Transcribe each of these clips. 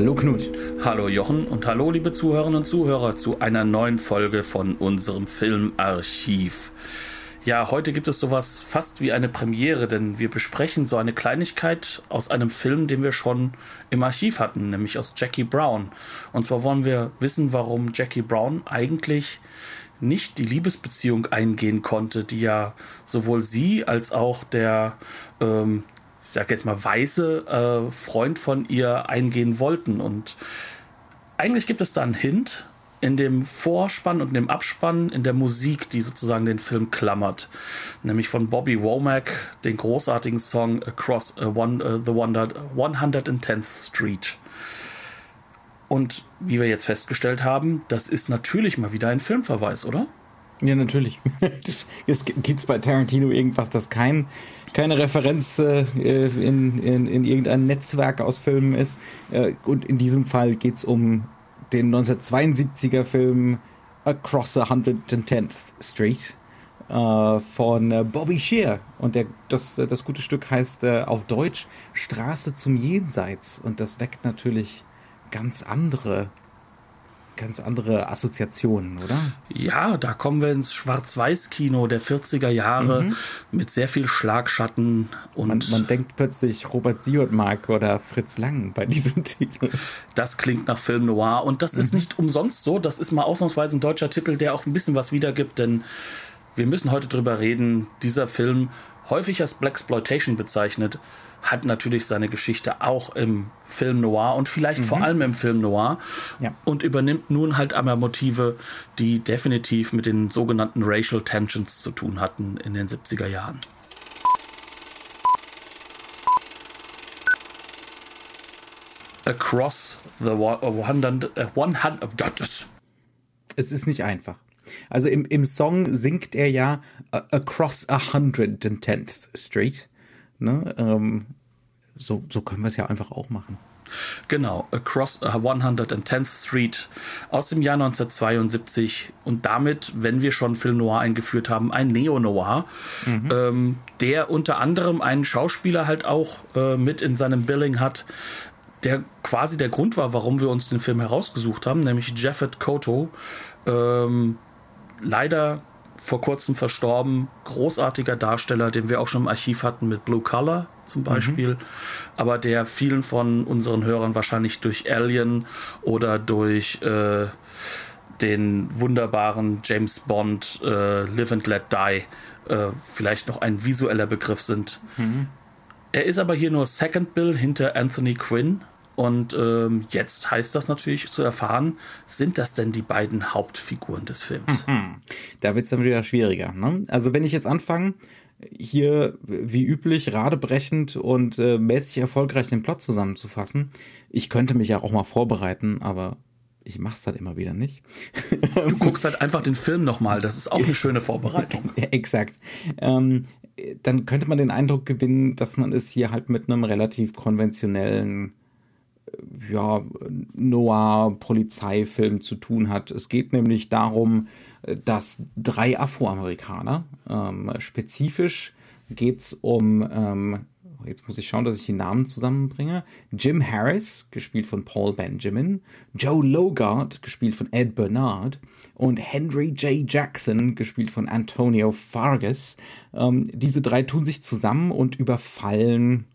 Hallo Knut. Hallo Jochen und hallo liebe Zuhörerinnen und Zuhörer zu einer neuen Folge von unserem Filmarchiv. Ja, heute gibt es sowas fast wie eine Premiere, denn wir besprechen so eine Kleinigkeit aus einem Film, den wir schon im Archiv hatten, nämlich aus Jackie Brown. Und zwar wollen wir wissen, warum Jackie Brown eigentlich nicht die Liebesbeziehung eingehen konnte, die ja sowohl sie als auch der ähm, ich sag jetzt mal, weiße äh, Freund von ihr eingehen wollten. Und eigentlich gibt es da einen Hint in dem Vorspann und dem Abspann, in der Musik, die sozusagen den Film klammert. Nämlich von Bobby Womack, den großartigen Song Across uh, one, uh, the 110th Street. Und wie wir jetzt festgestellt haben, das ist natürlich mal wieder ein Filmverweis, oder? Ja, natürlich. Gibt es bei Tarantino irgendwas, das kein keine Referenz äh, in, in, in irgendein Netzwerk aus Filmen ist. Äh, und in diesem Fall geht es um den 1972er Film Across the 110th Street äh, von äh, Bobby Shear. Und der, das, das gute Stück heißt äh, auf Deutsch Straße zum Jenseits. Und das weckt natürlich ganz andere ganz andere Assoziationen, oder? Ja, da kommen wir ins Schwarz-Weiß-Kino der 40er Jahre mhm. mit sehr viel Schlagschatten und. Man, man denkt plötzlich Robert Siodmark oder Fritz Lang bei diesem Titel. Das klingt nach Film Noir und das mhm. ist nicht umsonst so. Das ist mal ausnahmsweise ein deutscher Titel, der auch ein bisschen was wiedergibt, denn wir müssen heute drüber reden. Dieser Film, häufig als Blaxploitation bezeichnet, hat natürlich seine Geschichte auch im Film Noir und vielleicht mhm. vor allem im Film Noir ja. und übernimmt nun halt aber Motive, die definitiv mit den sogenannten Racial Tensions zu tun hatten in den 70er Jahren. Across the 100, 100 uh, es ist nicht einfach. Also im, im Song singt er ja uh, Across 110th Street. Ne? Ähm, so, so können wir es ja einfach auch machen. Genau, Across 110th Street aus dem Jahr 1972 und damit, wenn wir schon Film Noir eingeführt haben, ein Neo-Noir, mhm. ähm, der unter anderem einen Schauspieler halt auch äh, mit in seinem Billing hat, der quasi der Grund war, warum wir uns den Film herausgesucht haben, nämlich Jeffet Koto. Ähm, leider vor kurzem verstorben, großartiger Darsteller, den wir auch schon im Archiv hatten mit Blue Color zum Beispiel, mhm. aber der vielen von unseren Hörern wahrscheinlich durch Alien oder durch äh, den wunderbaren James Bond äh, Live and Let Die äh, vielleicht noch ein visueller Begriff sind. Mhm. Er ist aber hier nur Second Bill hinter Anthony Quinn, und ähm, jetzt heißt das natürlich zu erfahren, sind das denn die beiden Hauptfiguren des Films? Mhm. Da wird es dann wieder schwieriger. Ne? Also wenn ich jetzt anfange, hier wie üblich radebrechend und äh, mäßig erfolgreich den Plot zusammenzufassen, ich könnte mich ja auch mal vorbereiten, aber ich mach's halt immer wieder nicht. Du guckst halt einfach den Film nochmal, das ist auch eine schöne Vorbereitung. Exakt. Ähm, dann könnte man den Eindruck gewinnen, dass man es hier halt mit einem relativ konventionellen ja, Noir-Polizeifilm zu tun hat. Es geht nämlich darum, dass drei Afroamerikaner, ähm, spezifisch geht es um, ähm, jetzt muss ich schauen, dass ich die Namen zusammenbringe, Jim Harris, gespielt von Paul Benjamin, Joe Logart, gespielt von Ed Bernard und Henry J. Jackson, gespielt von Antonio Fargas. Ähm, diese drei tun sich zusammen und überfallen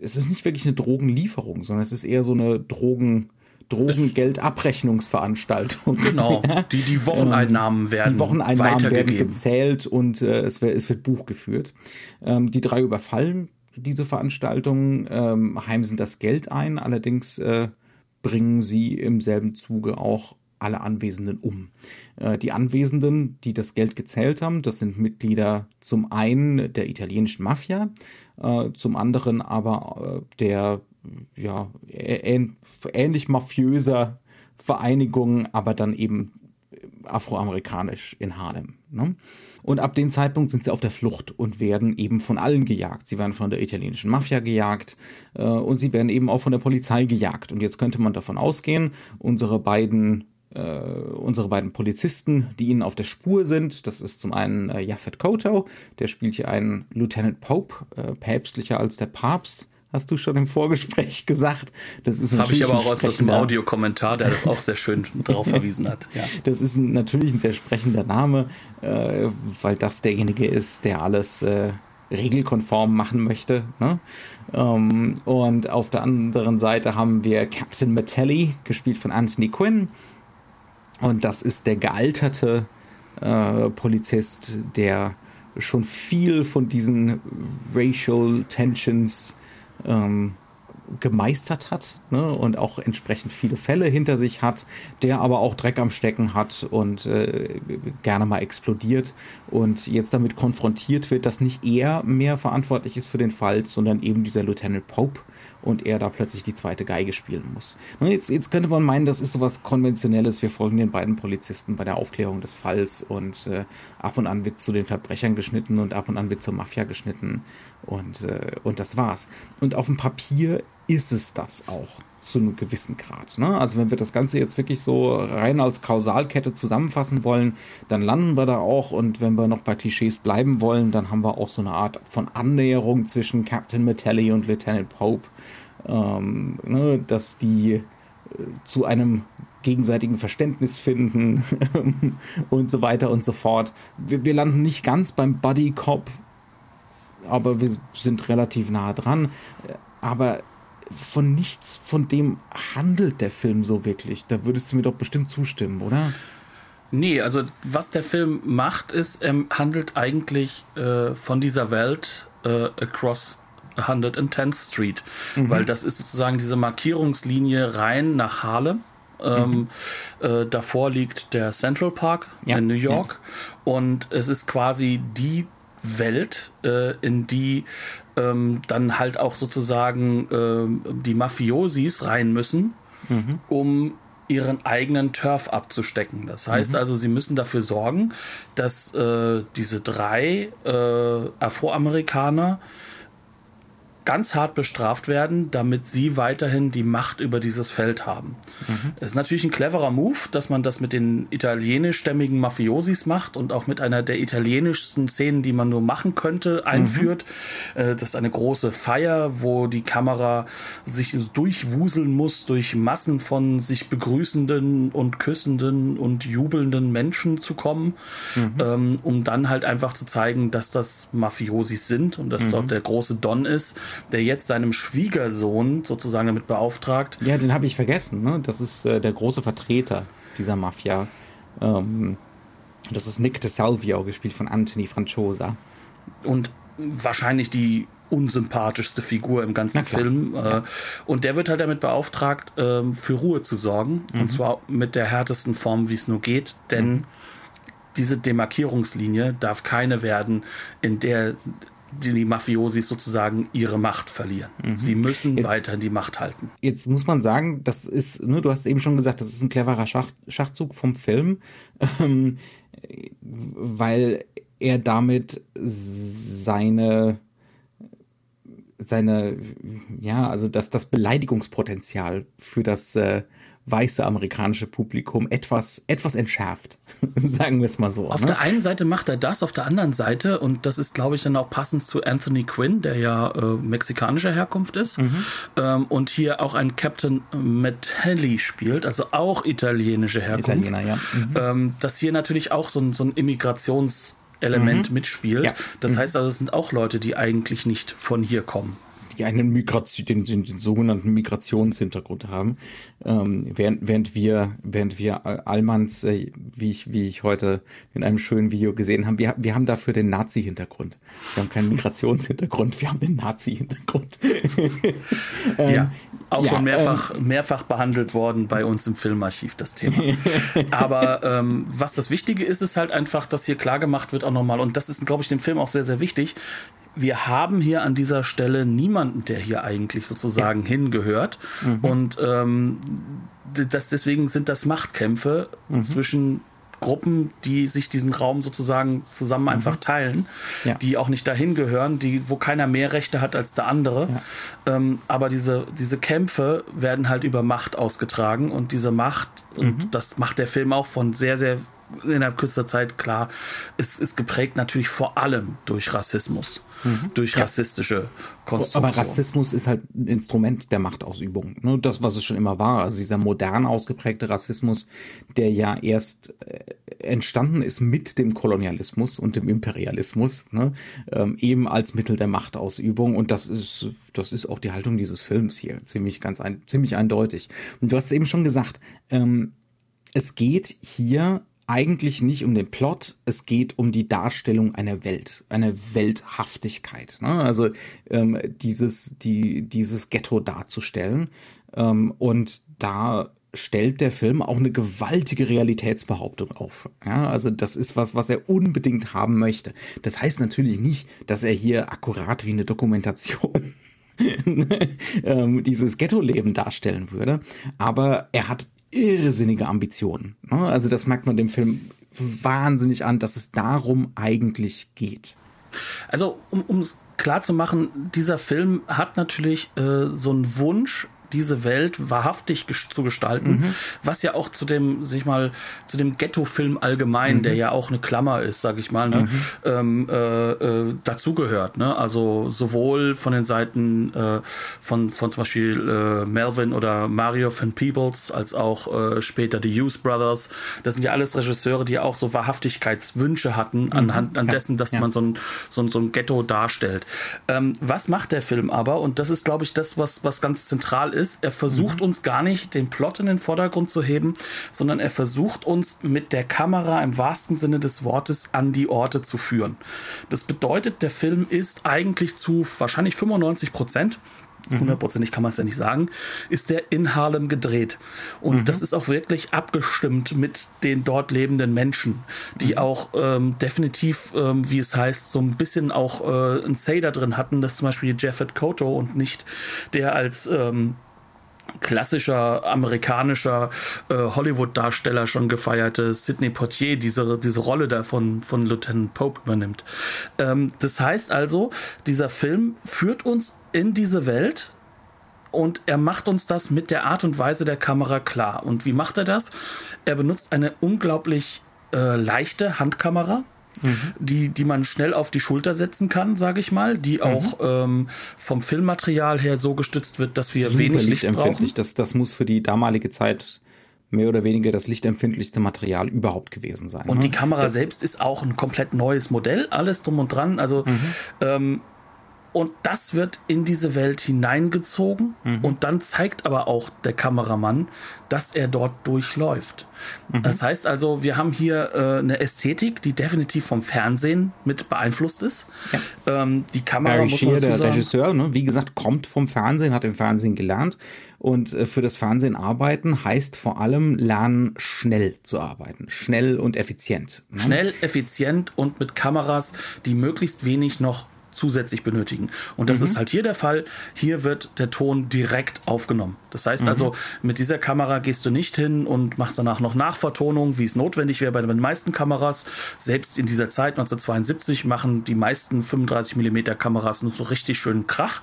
es ist nicht wirklich eine Drogenlieferung, sondern es ist eher so eine Drogen, Drogengeldabrechnungsveranstaltung. Genau, die, die Wocheneinnahmen ähm, werden Die Wocheneinnahmen werden gezählt und äh, es, wird, es wird Buch geführt. Ähm, die drei überfallen diese Veranstaltung, ähm, heimsen das Geld ein, allerdings äh, bringen sie im selben Zuge auch alle Anwesenden um. Äh, die Anwesenden, die das Geld gezählt haben, das sind Mitglieder zum einen der italienischen Mafia, äh, zum anderen aber äh, der ja, ähnlich mafiöser Vereinigung, aber dann eben afroamerikanisch in Harlem. Ne? Und ab dem Zeitpunkt sind sie auf der Flucht und werden eben von allen gejagt. Sie werden von der italienischen Mafia gejagt äh, und sie werden eben auch von der Polizei gejagt. Und jetzt könnte man davon ausgehen, unsere beiden äh, unsere beiden Polizisten, die ihnen auf der Spur sind. Das ist zum einen äh, Yaphet Koto, der spielt hier einen Lieutenant Pope, äh, päpstlicher als der Papst hast du schon im Vorgespräch gesagt. Das ist habe ich aber auch aus dem Audiokommentar, der das auch sehr schön darauf verwiesen hat. Ja. Das ist natürlich ein sehr sprechender Name, äh, weil das derjenige ist, der alles äh, regelkonform machen möchte. Ne? Ähm, und auf der anderen Seite haben wir Captain Metelli, gespielt von Anthony Quinn. Und das ist der gealterte äh, Polizist, der schon viel von diesen Racial Tensions ähm, gemeistert hat ne, und auch entsprechend viele Fälle hinter sich hat, der aber auch Dreck am Stecken hat und äh, gerne mal explodiert und jetzt damit konfrontiert wird, dass nicht er mehr verantwortlich ist für den Fall, sondern eben dieser Lieutenant Pope, und er da plötzlich die zweite Geige spielen muss. Jetzt, jetzt könnte man meinen, das ist sowas Konventionelles. Wir folgen den beiden Polizisten bei der Aufklärung des Falls und äh, ab und an wird zu den Verbrechern geschnitten und ab und an wird zur Mafia geschnitten und, äh, und das war's. Und auf dem Papier ist es das auch zu einem gewissen Grad. Ne? Also wenn wir das Ganze jetzt wirklich so rein als Kausalkette zusammenfassen wollen, dann landen wir da auch und wenn wir noch bei Klischees bleiben wollen, dann haben wir auch so eine Art von Annäherung zwischen Captain Metelli und Lieutenant Pope, ähm, ne? dass die äh, zu einem gegenseitigen Verständnis finden und so weiter und so fort. Wir, wir landen nicht ganz beim Buddy Cop, aber wir sind relativ nah dran. Aber von nichts von dem handelt der Film so wirklich. Da würdest du mir doch bestimmt zustimmen, oder? Nee, also was der Film macht, ist, er handelt eigentlich äh, von dieser Welt äh, across 110th Street, mhm. weil das ist sozusagen diese Markierungslinie rein nach Harlem. Ähm, mhm. äh, davor liegt der Central Park ja. in New York ja. und es ist quasi die Welt, äh, in die ähm, dann halt auch sozusagen äh, die Mafiosis rein müssen, mhm. um ihren eigenen Turf abzustecken. Das heißt mhm. also, sie müssen dafür sorgen, dass äh, diese drei äh, Afroamerikaner ganz hart bestraft werden, damit sie weiterhin die Macht über dieses Feld haben. Mhm. Es ist natürlich ein cleverer Move, dass man das mit den italienischstämmigen Mafiosis macht und auch mit einer der italienischsten Szenen, die man nur machen könnte, einführt. Mhm. Das ist eine große Feier, wo die Kamera sich durchwuseln muss durch Massen von sich begrüßenden und küssenden und jubelnden Menschen zu kommen, mhm. Ähm, um dann halt einfach zu zeigen, dass das Mafiosis sind und dass mhm. dort der große Don ist der jetzt seinem Schwiegersohn sozusagen damit beauftragt. Ja, den habe ich vergessen. Ne? Das ist äh, der große Vertreter dieser Mafia. Ähm, das ist Nick de Salvio, gespielt von Anthony Franciosa. Und wahrscheinlich die unsympathischste Figur im ganzen Film. Äh, ja. Und der wird halt damit beauftragt, ähm, für Ruhe zu sorgen. Mhm. Und zwar mit der härtesten Form, wie es nur geht. Denn mhm. diese Demarkierungslinie darf keine werden, in der die, die Mafiosis sozusagen ihre Macht verlieren. Mhm. Sie müssen jetzt, weiterhin die Macht halten. Jetzt muss man sagen, das ist, ne, du hast eben schon gesagt, das ist ein cleverer Schach, Schachzug vom Film, ähm, weil er damit seine seine ja also das das Beleidigungspotenzial für das äh, weiße amerikanische Publikum etwas, etwas entschärft. Sagen wir es mal so. Auf ne? der einen Seite macht er das, auf der anderen Seite, und das ist, glaube ich, dann auch passend zu Anthony Quinn, der ja äh, mexikanischer Herkunft ist, mhm. ähm, und hier auch ein Captain Metelli spielt, also auch italienische Herkunft. Italiener, ja. Mhm. Ähm, dass hier natürlich auch so ein, so ein Immigrations- Element mhm. mitspielt. Ja. Das mhm. heißt also, es sind auch Leute, die eigentlich nicht von hier kommen die einen Migration, den, den, den sogenannten Migrationshintergrund haben, ähm, während, während wir, während wir Allmanns, äh, wie ich, wie ich heute in einem schönen Video gesehen haben, wir, wir haben dafür den Nazi-Hintergrund. Wir haben keinen Migrationshintergrund, wir haben den Nazi-Hintergrund. ähm, ja, auch ja, schon mehrfach, ähm, mehrfach behandelt worden bei uns im Filmarchiv, das Thema. Aber ähm, was das Wichtige ist, ist halt einfach, dass hier klar gemacht wird auch nochmal, und das ist, glaube ich, dem Film auch sehr, sehr wichtig, wir haben hier an dieser Stelle niemanden, der hier eigentlich sozusagen ja. hingehört. Mhm. Und ähm, das, deswegen sind das Machtkämpfe mhm. zwischen Gruppen, die sich diesen Raum sozusagen zusammen mhm. einfach teilen, ja. die auch nicht dahin gehören, die, wo keiner mehr Rechte hat als der andere. Ja. Ähm, aber diese, diese Kämpfe werden halt über Macht ausgetragen und diese Macht, mhm. und das macht der Film auch von sehr, sehr innerhalb kürzester Zeit klar, es ist geprägt natürlich vor allem durch Rassismus, mhm. durch ja. rassistische Konstruktion. Aber Rassismus ist halt ein Instrument der Machtausübung. Ne? Das, was es schon immer war. Also dieser modern ausgeprägte Rassismus, der ja erst äh, entstanden ist mit dem Kolonialismus und dem Imperialismus, ne? ähm, eben als Mittel der Machtausübung. Und das ist, das ist auch die Haltung dieses Films hier. Ziemlich ganz ein, ziemlich eindeutig. Und du hast es eben schon gesagt, ähm, es geht hier eigentlich nicht um den Plot, es geht um die Darstellung einer Welt, einer Welthaftigkeit. Ne? Also ähm, dieses, die, dieses Ghetto darzustellen. Ähm, und da stellt der Film auch eine gewaltige Realitätsbehauptung auf. Ja, also das ist was, was er unbedingt haben möchte. Das heißt natürlich nicht, dass er hier akkurat wie eine Dokumentation ähm, dieses Ghetto-Leben darstellen würde, aber er hat irrsinnige Ambitionen. Ne? Also das merkt man dem Film wahnsinnig an, dass es darum eigentlich geht. Also um es klar zu machen, dieser Film hat natürlich äh, so einen Wunsch diese Welt wahrhaftig zu gestalten, mhm. was ja auch zu dem, sag ich mal, zu dem Ghetto-Film allgemein, mhm. der ja auch eine Klammer ist, sag ich mal, ne, mhm. ähm, äh, äh, dazugehört. Ne? Also sowohl von den Seiten äh, von, von zum Beispiel äh, Melvin oder Mario van Peebles, als auch äh, später die Hughes Brothers. Das sind ja alles Regisseure, die auch so Wahrhaftigkeitswünsche hatten, mhm. anhand an ja. dessen, dass ja. man so ein, so, ein, so ein Ghetto darstellt. Ähm, was macht der Film aber? Und das ist, glaube ich, das, was, was ganz zentral ist ist, er versucht mhm. uns gar nicht den Plot in den Vordergrund zu heben, sondern er versucht uns mit der Kamera im wahrsten Sinne des Wortes an die Orte zu führen. Das bedeutet, der Film ist eigentlich zu wahrscheinlich 95 Prozent mhm. hundertprozentig kann man es ja nicht sagen, ist der in Harlem gedreht. Und mhm. das ist auch wirklich abgestimmt mit den dort lebenden Menschen, die mhm. auch ähm, definitiv, ähm, wie es heißt, so ein bisschen auch äh, ein Say da drin hatten, dass zum Beispiel Jeffet Koto und nicht der als ähm, klassischer amerikanischer äh, Hollywood-Darsteller schon gefeierte Sidney Poitier diese, diese Rolle da von, von Lieutenant Pope übernimmt. Ähm, das heißt also, dieser Film führt uns in diese Welt und er macht uns das mit der Art und Weise der Kamera klar. Und wie macht er das? Er benutzt eine unglaublich äh, leichte Handkamera, mhm. die, die man schnell auf die Schulter setzen kann, sage ich mal, die mhm. auch ähm, vom Filmmaterial her so gestützt wird, dass wir Super wenig Licht brauchen. Das, das muss für die damalige Zeit mehr oder weniger das lichtempfindlichste Material überhaupt gewesen sein. Und ne? die Kamera das selbst ist auch ein komplett neues Modell, alles drum und dran. Also mhm. ähm, und das wird in diese Welt hineingezogen mhm. und dann zeigt aber auch der Kameramann, dass er dort durchläuft. Mhm. Das heißt also, wir haben hier äh, eine Ästhetik, die definitiv vom Fernsehen mit beeinflusst ist. Ja. Ähm, die Kamera Barry muss man der Regisseur, ne, wie gesagt, kommt vom Fernsehen, hat im Fernsehen gelernt und äh, für das Fernsehen arbeiten heißt vor allem lernen, schnell zu arbeiten, schnell und effizient. Ne? Schnell, effizient und mit Kameras, die möglichst wenig noch zusätzlich benötigen. Und das mhm. ist halt hier der Fall. Hier wird der Ton direkt aufgenommen. Das heißt mhm. also, mit dieser Kamera gehst du nicht hin und machst danach noch Nachvertonung, wie es notwendig wäre bei den meisten Kameras. Selbst in dieser Zeit 1972 machen die meisten 35 mm Kameras nur so richtig schönen Krach.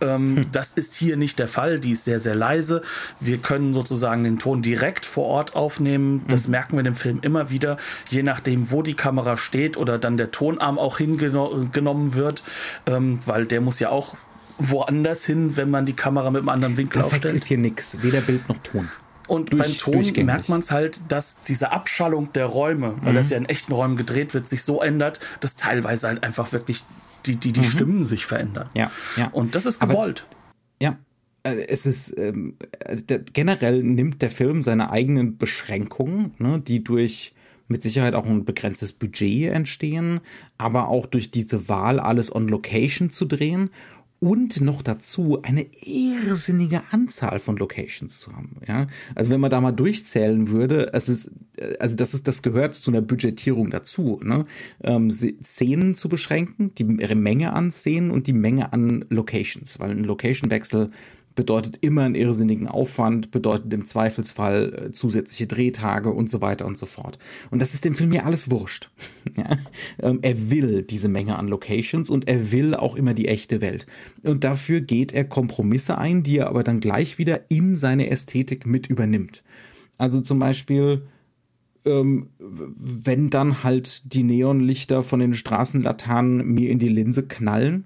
Ähm, hm. Das ist hier nicht der Fall. Die ist sehr, sehr leise. Wir können sozusagen den Ton direkt vor Ort aufnehmen. Das mhm. merken wir in dem Film immer wieder. Je nachdem, wo die Kamera steht oder dann der Tonarm auch hingenommen wird, ähm, weil der muss ja auch woanders hin, wenn man die Kamera mit einem anderen Winkel Perfekt aufstellt. ist hier nichts, weder Bild noch Ton. Und Durch, beim Ton merkt man es halt, dass diese Abschallung der Räume, weil mhm. das ja in echten Räumen gedreht wird, sich so ändert, dass teilweise halt einfach wirklich die, die, die mhm. Stimmen sich verändern. Ja, ja. Und das ist gewollt. Aber, ja. Äh, es ist ähm, generell nimmt der Film seine eigenen Beschränkungen, ne, die durch mit Sicherheit auch ein begrenztes Budget entstehen, aber auch durch diese Wahl, alles on Location zu drehen und noch dazu eine irrsinnige Anzahl von Locations zu haben. Ja, also wenn man da mal durchzählen würde, es ist, also das ist, das gehört zu einer Budgetierung dazu, ne? Ähm, Szenen zu beschränken, die Menge an Szenen und die Menge an Locations, weil ein Location-Wechsel bedeutet immer einen irrsinnigen Aufwand, bedeutet im Zweifelsfall äh, zusätzliche Drehtage und so weiter und so fort. Und das ist dem Film ja alles wurscht. ja? ähm, er will diese Menge an Locations und er will auch immer die echte Welt. Und dafür geht er Kompromisse ein, die er aber dann gleich wieder in seine Ästhetik mit übernimmt. Also zum Beispiel ähm, wenn dann halt die Neonlichter von den Straßenlaternen mir in die Linse knallen,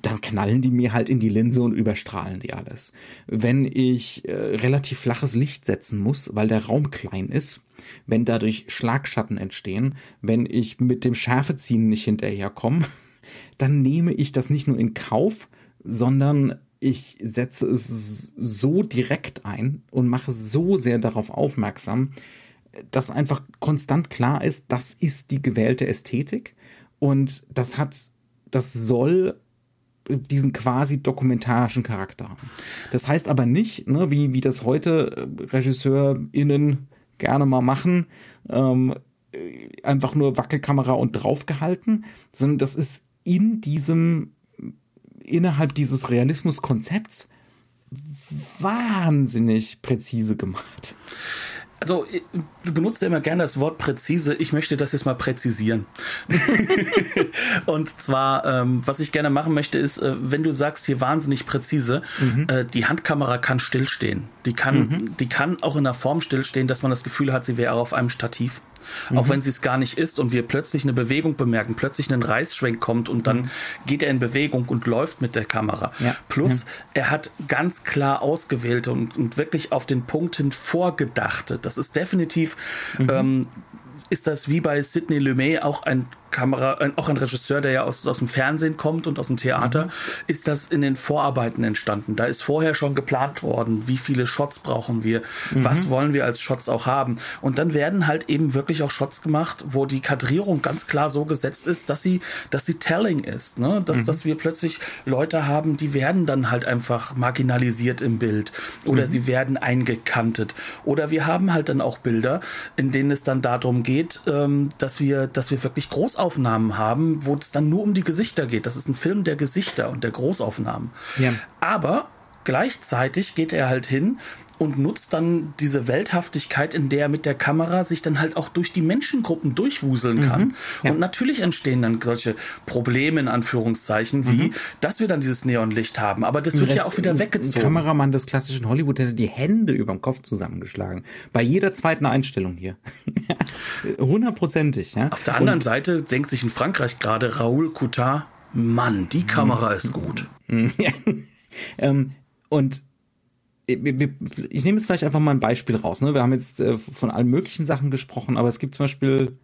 dann knallen die mir halt in die Linse und überstrahlen die alles. Wenn ich äh, relativ flaches Licht setzen muss, weil der Raum klein ist, wenn dadurch Schlagschatten entstehen, wenn ich mit dem Schärfeziehen nicht hinterherkomme, dann nehme ich das nicht nur in Kauf, sondern ich setze es so direkt ein und mache so sehr darauf aufmerksam, dass einfach konstant klar ist, das ist die gewählte Ästhetik und das hat, das soll diesen quasi dokumentarischen Charakter haben. Das heißt aber nicht, ne, wie, wie das heute RegisseurInnen gerne mal machen, ähm, einfach nur Wackelkamera und draufgehalten, sondern das ist in diesem, innerhalb dieses Realismuskonzepts wahnsinnig präzise gemacht also du benutzt ja immer gerne das Wort präzise. Ich möchte das jetzt mal präzisieren. und zwar, ähm, was ich gerne machen möchte, ist, äh, wenn du sagst hier wahnsinnig präzise, mhm. äh, die Handkamera kann stillstehen. Die kann, mhm. die kann auch in der Form stillstehen, dass man das Gefühl hat, sie wäre auf einem Stativ mhm. auch wenn sie es gar nicht ist und wir plötzlich eine Bewegung bemerken, plötzlich einen Reißschwenk kommt und dann mhm. geht er in Bewegung und läuft mit der Kamera. Ja. Plus, ja. er hat ganz klar ausgewählte und, und, wirklich auf den Punkt hin vorgedachte. Das ist definitiv mhm. ähm, ist das wie bei Sidney Lumet auch ein Kamera, ein, auch ein Regisseur, der ja aus, aus dem Fernsehen kommt und aus dem Theater, mhm. ist das in den Vorarbeiten entstanden. Da ist vorher schon geplant worden, wie viele Shots brauchen wir, mhm. was wollen wir als Shots auch haben. Und dann werden halt eben wirklich auch Shots gemacht, wo die Kadrierung ganz klar so gesetzt ist, dass sie, dass sie telling ist, ne? dass, mhm. dass wir plötzlich Leute haben, die werden dann halt einfach marginalisiert im Bild oder mhm. sie werden eingekantet. Oder wir haben halt dann auch Bilder, in denen es dann darum geht, ähm, dass wir, dass wir wirklich groß Großaufnahmen haben, wo es dann nur um die Gesichter geht. Das ist ein Film der Gesichter und der Großaufnahmen. Ja. Aber gleichzeitig geht er halt hin und nutzt dann diese Welthaftigkeit, in der er mit der Kamera sich dann halt auch durch die Menschengruppen durchwuseln kann. Mhm, ja. Und natürlich entstehen dann solche Probleme in Anführungszeichen, wie, mhm. dass wir dann dieses Neonlicht haben. Aber das wird ja auch wieder weggezogen. Ein Kameramann des klassischen Hollywood hätte die Hände über dem Kopf zusammengeschlagen. Bei jeder zweiten Einstellung hier. Hundertprozentig, ja. Auf der anderen und, Seite denkt sich in Frankreich gerade Raoul Coutard, Mann, die Kamera ist gut. ja. ähm, und ich nehme jetzt vielleicht einfach mal ein Beispiel raus. Ne? Wir haben jetzt äh, von allen möglichen Sachen gesprochen, aber es gibt zum Beispiel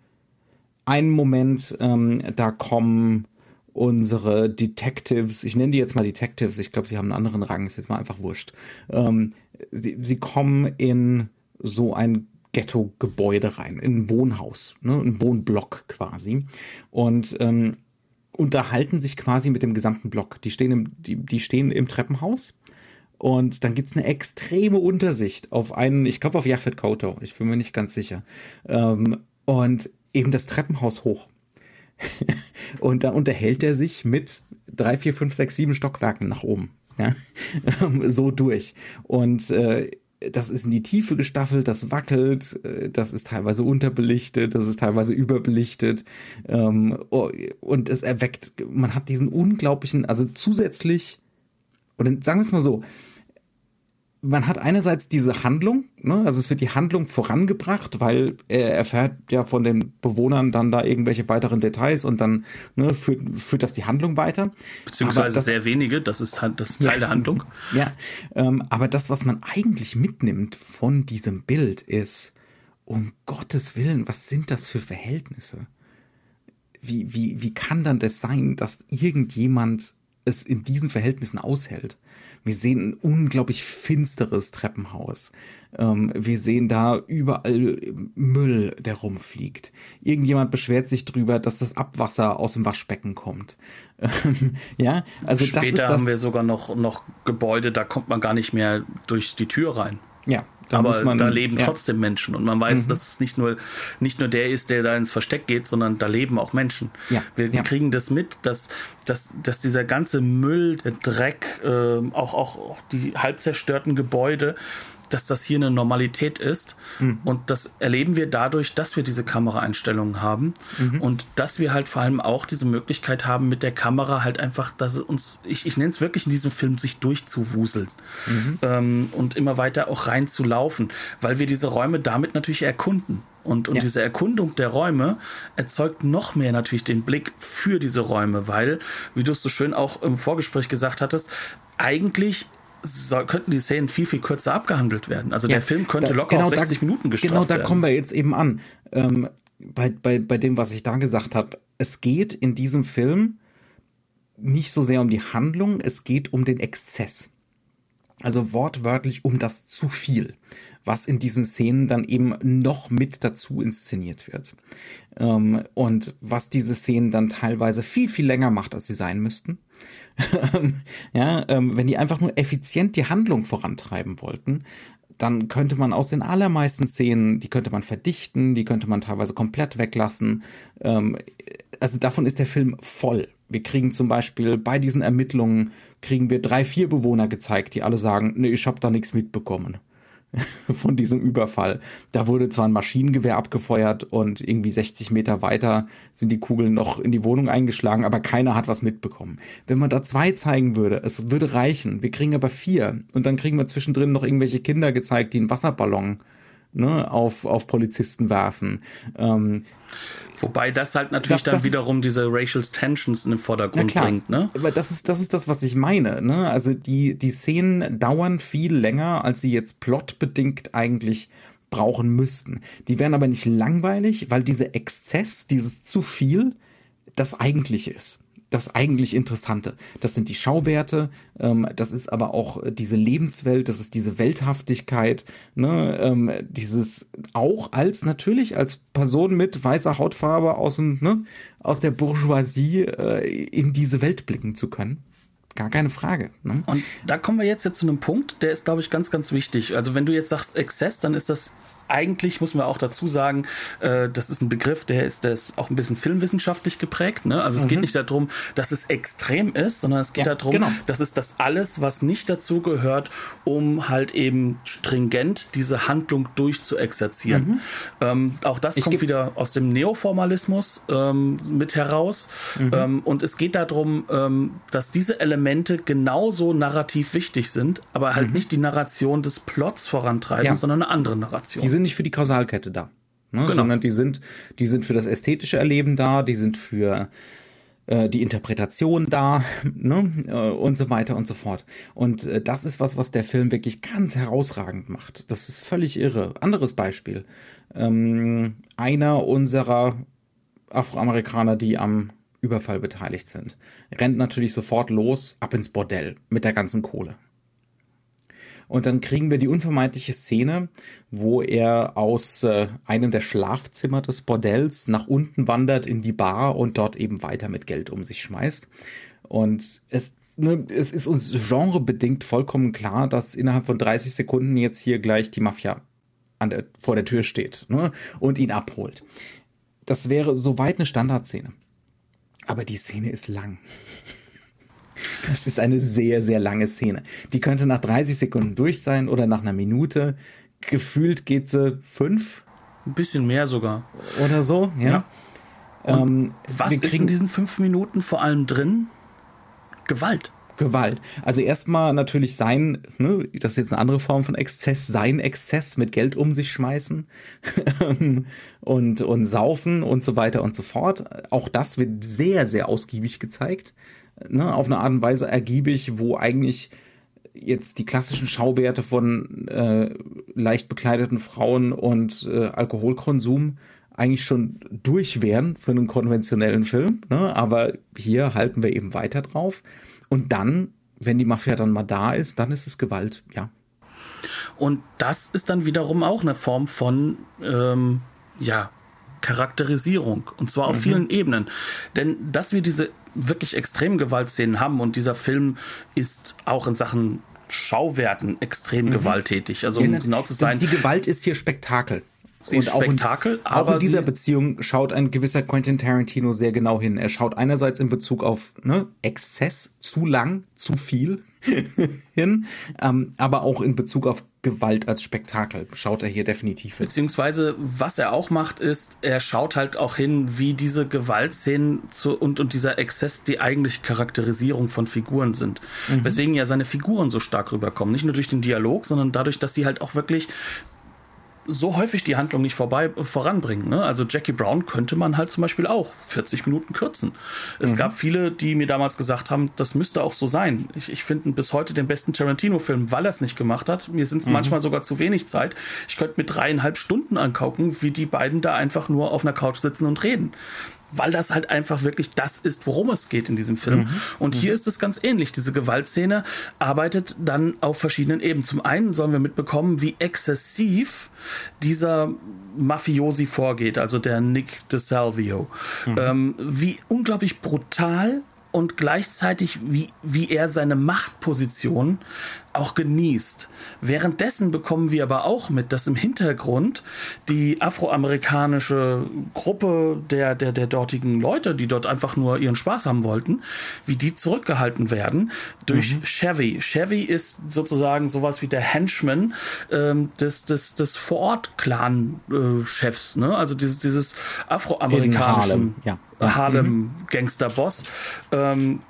einen Moment, ähm, da kommen unsere Detectives, ich nenne die jetzt mal Detectives, ich glaube, sie haben einen anderen Rang, ist jetzt mal einfach wurscht. Ähm, sie, sie kommen in so ein Ghetto-Gebäude rein, in ein Wohnhaus, ne, ein Wohnblock quasi. Und ähm, unterhalten sich quasi mit dem gesamten Block. Die stehen im, die, die stehen im Treppenhaus und dann gibt's eine extreme Untersicht auf einen, ich glaube auf Jafet Koto, ich bin mir nicht ganz sicher. Ähm, und eben das Treppenhaus hoch. und da unterhält er sich mit drei, vier, fünf, sechs, sieben Stockwerken nach oben. Ja? so durch. Und äh, das ist in die Tiefe gestaffelt, das wackelt, äh, das ist teilweise unterbelichtet, das ist teilweise überbelichtet ähm, oh, und es erweckt, man hat diesen unglaublichen, also zusätzlich, oder sagen wir es mal so, man hat einerseits diese Handlung, ne? also es wird die Handlung vorangebracht, weil er erfährt ja von den Bewohnern dann da irgendwelche weiteren Details und dann ne, führt, führt das die Handlung weiter. Beziehungsweise das, sehr wenige, das ist, das ist Teil ja, der Handlung. Ja, ähm, aber das, was man eigentlich mitnimmt von diesem Bild ist, um Gottes Willen, was sind das für Verhältnisse? Wie, wie, wie kann dann das sein, dass irgendjemand es in diesen Verhältnissen aushält? Wir sehen ein unglaublich finsteres Treppenhaus. Ähm, wir sehen da überall Müll, der rumfliegt. Irgendjemand beschwert sich drüber, dass das Abwasser aus dem Waschbecken kommt. ja, also Später das ist das, haben wir sogar noch, noch Gebäude, da kommt man gar nicht mehr durch die Tür rein. Ja, Da aber man, da leben ja. trotzdem Menschen und man weiß, mhm. dass es nicht nur, nicht nur der ist, der da ins Versteck geht, sondern da leben auch Menschen. Ja. Wir, wir ja. kriegen das mit, dass, dass, dass dieser ganze Müll, der Dreck, äh, auch, auch, auch die halb zerstörten Gebäude, dass das hier eine Normalität ist. Mhm. Und das erleben wir dadurch, dass wir diese Kameraeinstellungen haben mhm. und dass wir halt vor allem auch diese Möglichkeit haben, mit der Kamera halt einfach, dass uns, ich, ich nenne es wirklich in diesem Film, sich durchzuwuseln mhm. ähm, und immer weiter auch reinzulaufen, weil wir diese Räume damit natürlich erkunden. Und, und ja. diese Erkundung der Räume erzeugt noch mehr natürlich den Blick für diese Räume, weil, wie du es so schön auch im Vorgespräch gesagt hattest, eigentlich soll, könnten die Szenen viel, viel kürzer abgehandelt werden. Also ja, der Film könnte da, locker genau auf 60 da, Minuten gestraft werden. Genau, da kommen wir jetzt eben an. Ähm, bei, bei, bei dem, was ich da gesagt habe. Es geht in diesem Film nicht so sehr um die Handlung, es geht um den Exzess. Also wortwörtlich um das zu viel, was in diesen Szenen dann eben noch mit dazu inszeniert wird. Ähm, und was diese Szenen dann teilweise viel, viel länger macht, als sie sein müssten. Ja, ähm, wenn die einfach nur effizient die Handlung vorantreiben wollten, dann könnte man aus den allermeisten Szenen, die könnte man verdichten, die könnte man teilweise komplett weglassen. Ähm, also davon ist der Film voll. Wir kriegen zum Beispiel bei diesen Ermittlungen kriegen wir drei, vier Bewohner gezeigt, die alle sagen, nee, ich habe da nichts mitbekommen. von diesem Überfall. Da wurde zwar ein Maschinengewehr abgefeuert und irgendwie 60 Meter weiter sind die Kugeln noch in die Wohnung eingeschlagen, aber keiner hat was mitbekommen. Wenn man da zwei zeigen würde, es würde reichen. Wir kriegen aber vier und dann kriegen wir zwischendrin noch irgendwelche Kinder gezeigt, die einen Wasserballon ne, auf, auf Polizisten werfen. Ähm, Wobei das halt natürlich das, das dann wiederum diese Racial Tensions in den Vordergrund bringt, ne? Aber das ist, das ist das, was ich meine, ne? Also die, die Szenen dauern viel länger, als sie jetzt plotbedingt eigentlich brauchen müssten. Die wären aber nicht langweilig, weil dieser Exzess, dieses zu viel, das eigentliche ist das eigentlich Interessante. Das sind die Schauwerte, ähm, das ist aber auch diese Lebenswelt, das ist diese Welthaftigkeit, ne, ähm, dieses auch als natürlich als Person mit weißer Hautfarbe aus dem, ne, aus der Bourgeoisie äh, in diese Welt blicken zu können. Gar keine Frage. Ne? Und da kommen wir jetzt, jetzt zu einem Punkt, der ist, glaube ich, ganz, ganz wichtig. Also wenn du jetzt sagst Exzess, dann ist das eigentlich muss man auch dazu sagen, äh, das ist ein Begriff, der ist, der ist auch ein bisschen filmwissenschaftlich geprägt. Ne? Also es mhm. geht nicht darum, dass es extrem ist, sondern es geht ja, darum, genau. dass es das alles, was nicht dazu gehört, um halt eben stringent diese Handlung durchzuexerzieren. Mhm. Ähm, auch das ich kommt wieder aus dem Neoformalismus ähm, mit heraus. Mhm. Ähm, und es geht darum, ähm, dass diese Elemente genauso narrativ wichtig sind, aber halt mhm. nicht die Narration des Plots vorantreiben, ja. sondern eine andere Narration. Die sind nicht für die Kausalkette da. Ne? Genau. Sondern die sind, die sind für das ästhetische Erleben da, die sind für äh, die Interpretation da, ne? Äh, und so weiter und so fort. Und äh, das ist was, was der Film wirklich ganz herausragend macht. Das ist völlig irre. Anderes Beispiel. Ähm, einer unserer Afroamerikaner, die am Überfall beteiligt sind, rennt natürlich sofort los, ab ins Bordell mit der ganzen Kohle. Und dann kriegen wir die unvermeidliche Szene, wo er aus äh, einem der Schlafzimmer des Bordells nach unten wandert in die Bar und dort eben weiter mit Geld um sich schmeißt. Und es, ne, es ist uns genrebedingt vollkommen klar, dass innerhalb von 30 Sekunden jetzt hier gleich die Mafia der, vor der Tür steht ne, und ihn abholt. Das wäre soweit eine Standardszene. Aber die Szene ist lang. Das ist eine sehr, sehr lange Szene. Die könnte nach 30 Sekunden durch sein oder nach einer Minute. Gefühlt geht sie fünf. Ein bisschen mehr sogar. Oder so, ja. ja. Ähm, was ist in diesen fünf Minuten vor allem drin? Gewalt. Gewalt. Also erstmal natürlich sein, ne, das ist jetzt eine andere Form von Exzess, sein Exzess mit Geld um sich schmeißen und, und saufen und so weiter und so fort. Auch das wird sehr, sehr ausgiebig gezeigt ne, auf eine Art und Weise ergiebig, wo eigentlich jetzt die klassischen Schauwerte von äh, leicht bekleideten Frauen und äh, Alkoholkonsum eigentlich schon durch wären für einen konventionellen Film. Ne? Aber hier halten wir eben weiter drauf. Und dann, wenn die Mafia dann mal da ist, dann ist es Gewalt, ja. Und das ist dann wiederum auch eine Form von, ähm, ja, Charakterisierung. Und zwar auf mhm. vielen Ebenen. Denn dass wir diese wirklich extremen Gewaltszenen haben und dieser Film ist auch in Sachen Schauwerten extrem mhm. gewalttätig. Also um genau zu sein. Die Gewalt ist hier Spektakel. Sie Spektakel, auch in, aber auch in dieser Beziehung schaut ein gewisser Quentin Tarantino sehr genau hin. Er schaut einerseits in Bezug auf ne, Exzess, zu lang, zu viel hin, ähm, aber auch in Bezug auf Gewalt als Spektakel schaut er hier definitiv hin. Beziehungsweise, was er auch macht, ist, er schaut halt auch hin, wie diese Gewaltszenen zu, und, und dieser Exzess die eigentliche Charakterisierung von Figuren sind. Mhm. Weswegen ja seine Figuren so stark rüberkommen. Nicht nur durch den Dialog, sondern dadurch, dass sie halt auch wirklich so häufig die Handlung nicht vorbei voranbringen. Ne? Also Jackie Brown könnte man halt zum Beispiel auch 40 Minuten kürzen. Es mhm. gab viele, die mir damals gesagt haben, das müsste auch so sein. Ich, ich finde bis heute den besten Tarantino-Film, weil er es nicht gemacht hat. Mir sind es mhm. manchmal sogar zu wenig Zeit. Ich könnte mit dreieinhalb Stunden angucken, wie die beiden da einfach nur auf einer Couch sitzen und reden weil das halt einfach wirklich das ist, worum es geht in diesem Film. Mhm. Und hier mhm. ist es ganz ähnlich. Diese Gewaltszene arbeitet dann auf verschiedenen Ebenen. Zum einen sollen wir mitbekommen, wie exzessiv dieser Mafiosi vorgeht, also der Nick DeSalvio. Mhm. Ähm, wie unglaublich brutal und gleichzeitig, wie, wie er seine Machtposition auch genießt. Währenddessen bekommen wir aber auch mit, dass im Hintergrund die afroamerikanische Gruppe der, der, der dortigen Leute, die dort einfach nur ihren Spaß haben wollten, wie die zurückgehalten werden durch mhm. Chevy. Chevy ist sozusagen sowas wie der Henchman ähm, des, des, des Vorort-Clan-Chefs, ne? also dieses, dieses afroamerikanischen ja. Harlem-Gangster-Boss. Ähm,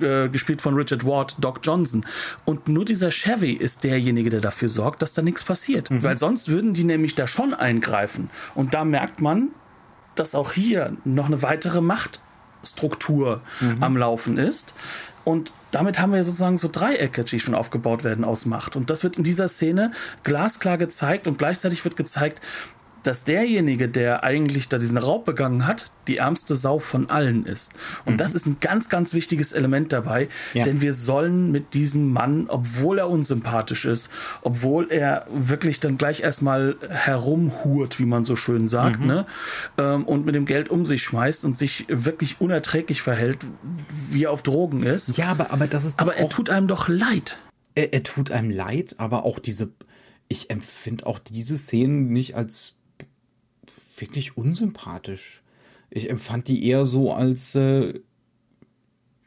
äh, gespielt von Richard Ward, Doc Johnson. Und nur dieser Chevy ist derjenige, der dafür sorgt, dass da nichts passiert. Mhm. Weil sonst würden die nämlich da schon eingreifen. Und da merkt man, dass auch hier noch eine weitere Machtstruktur mhm. am Laufen ist. Und damit haben wir sozusagen so Dreiecke, die schon aufgebaut werden aus Macht. Und das wird in dieser Szene glasklar gezeigt und gleichzeitig wird gezeigt, dass derjenige, der eigentlich da diesen Raub begangen hat, die ärmste Sau von allen ist. Und mhm. das ist ein ganz, ganz wichtiges Element dabei, ja. denn wir sollen mit diesem Mann, obwohl er unsympathisch ist, obwohl er wirklich dann gleich erstmal herumhurt, wie man so schön sagt, mhm. ne, ähm, und mit dem Geld um sich schmeißt und sich wirklich unerträglich verhält, wie er auf Drogen ist. Ja, aber, aber das ist Aber er tut einem doch leid. Er, er tut einem leid, aber auch diese, ich empfinde auch diese Szenen nicht als wirklich unsympathisch. Ich empfand die eher so als äh,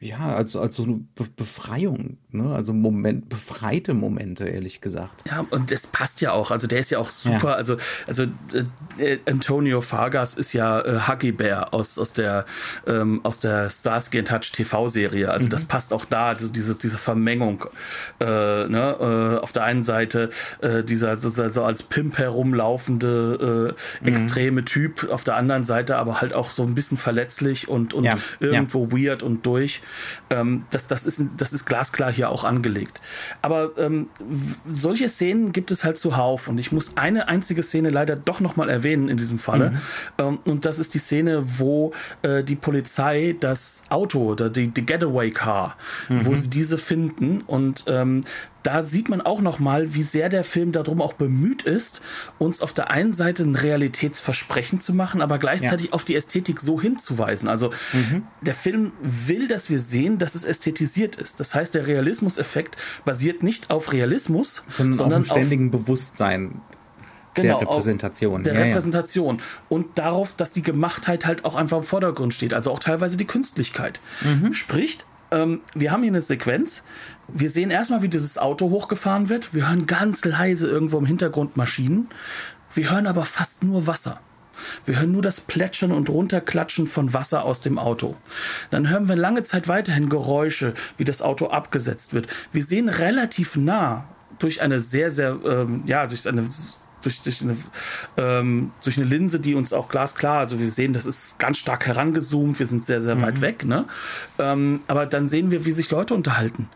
ja, als, als so eine Befreiung, ne? Also Moment, befreite Momente, ehrlich gesagt. Ja, und das passt ja auch. Also der ist ja auch super. Ja. Also, also äh, Antonio Fargas ist ja äh, Huggy Bear aus, aus der ähm, aus der Starsky in Touch TV-Serie. Also mhm. das passt auch da, also diese, diese Vermengung. Äh, ne? Äh, auf der einen Seite äh, dieser so, so als Pimp herumlaufende äh, mhm. extreme mhm. Typ, auf der anderen Seite aber halt auch so ein bisschen verletzlich und, und ja. irgendwo ja. weird und durch. Ähm, das, das, ist, das ist glasklar hier auch angelegt. Aber ähm, solche Szenen gibt es halt zuhauf und ich muss eine einzige Szene leider doch nochmal erwähnen in diesem Falle. Mhm. Ähm, und das ist die Szene, wo äh, die Polizei das Auto oder die, die Getaway Car, mhm. wo sie diese finden und ähm, da sieht man auch noch mal, wie sehr der Film darum auch bemüht ist, uns auf der einen Seite ein Realitätsversprechen zu machen, aber gleichzeitig ja. auf die Ästhetik so hinzuweisen. Also mhm. der Film will, dass wir sehen, dass es ästhetisiert ist. Das heißt, der Realismuseffekt basiert nicht auf Realismus, sondern, sondern auf dem ständigen auf, Bewusstsein genau, der Repräsentation. Der ja, Repräsentation. Ja. Und darauf, dass die Gemachtheit halt auch einfach im Vordergrund steht. Also auch teilweise die Künstlichkeit. Mhm. Sprich, ähm, wir haben hier eine Sequenz. Wir sehen erstmal, wie dieses Auto hochgefahren wird. Wir hören ganz leise irgendwo im Hintergrund Maschinen. Wir hören aber fast nur Wasser. Wir hören nur das Plätschern und Runterklatschen von Wasser aus dem Auto. Dann hören wir lange Zeit weiterhin Geräusche, wie das Auto abgesetzt wird. Wir sehen relativ nah durch eine sehr, sehr, ähm, ja, durch eine durch, durch, eine, ähm, durch eine Linse, die uns auch glasklar, also wir sehen, das ist ganz stark herangezoomt, wir sind sehr, sehr mhm. weit weg, ne? Ähm, aber dann sehen wir, wie sich Leute unterhalten.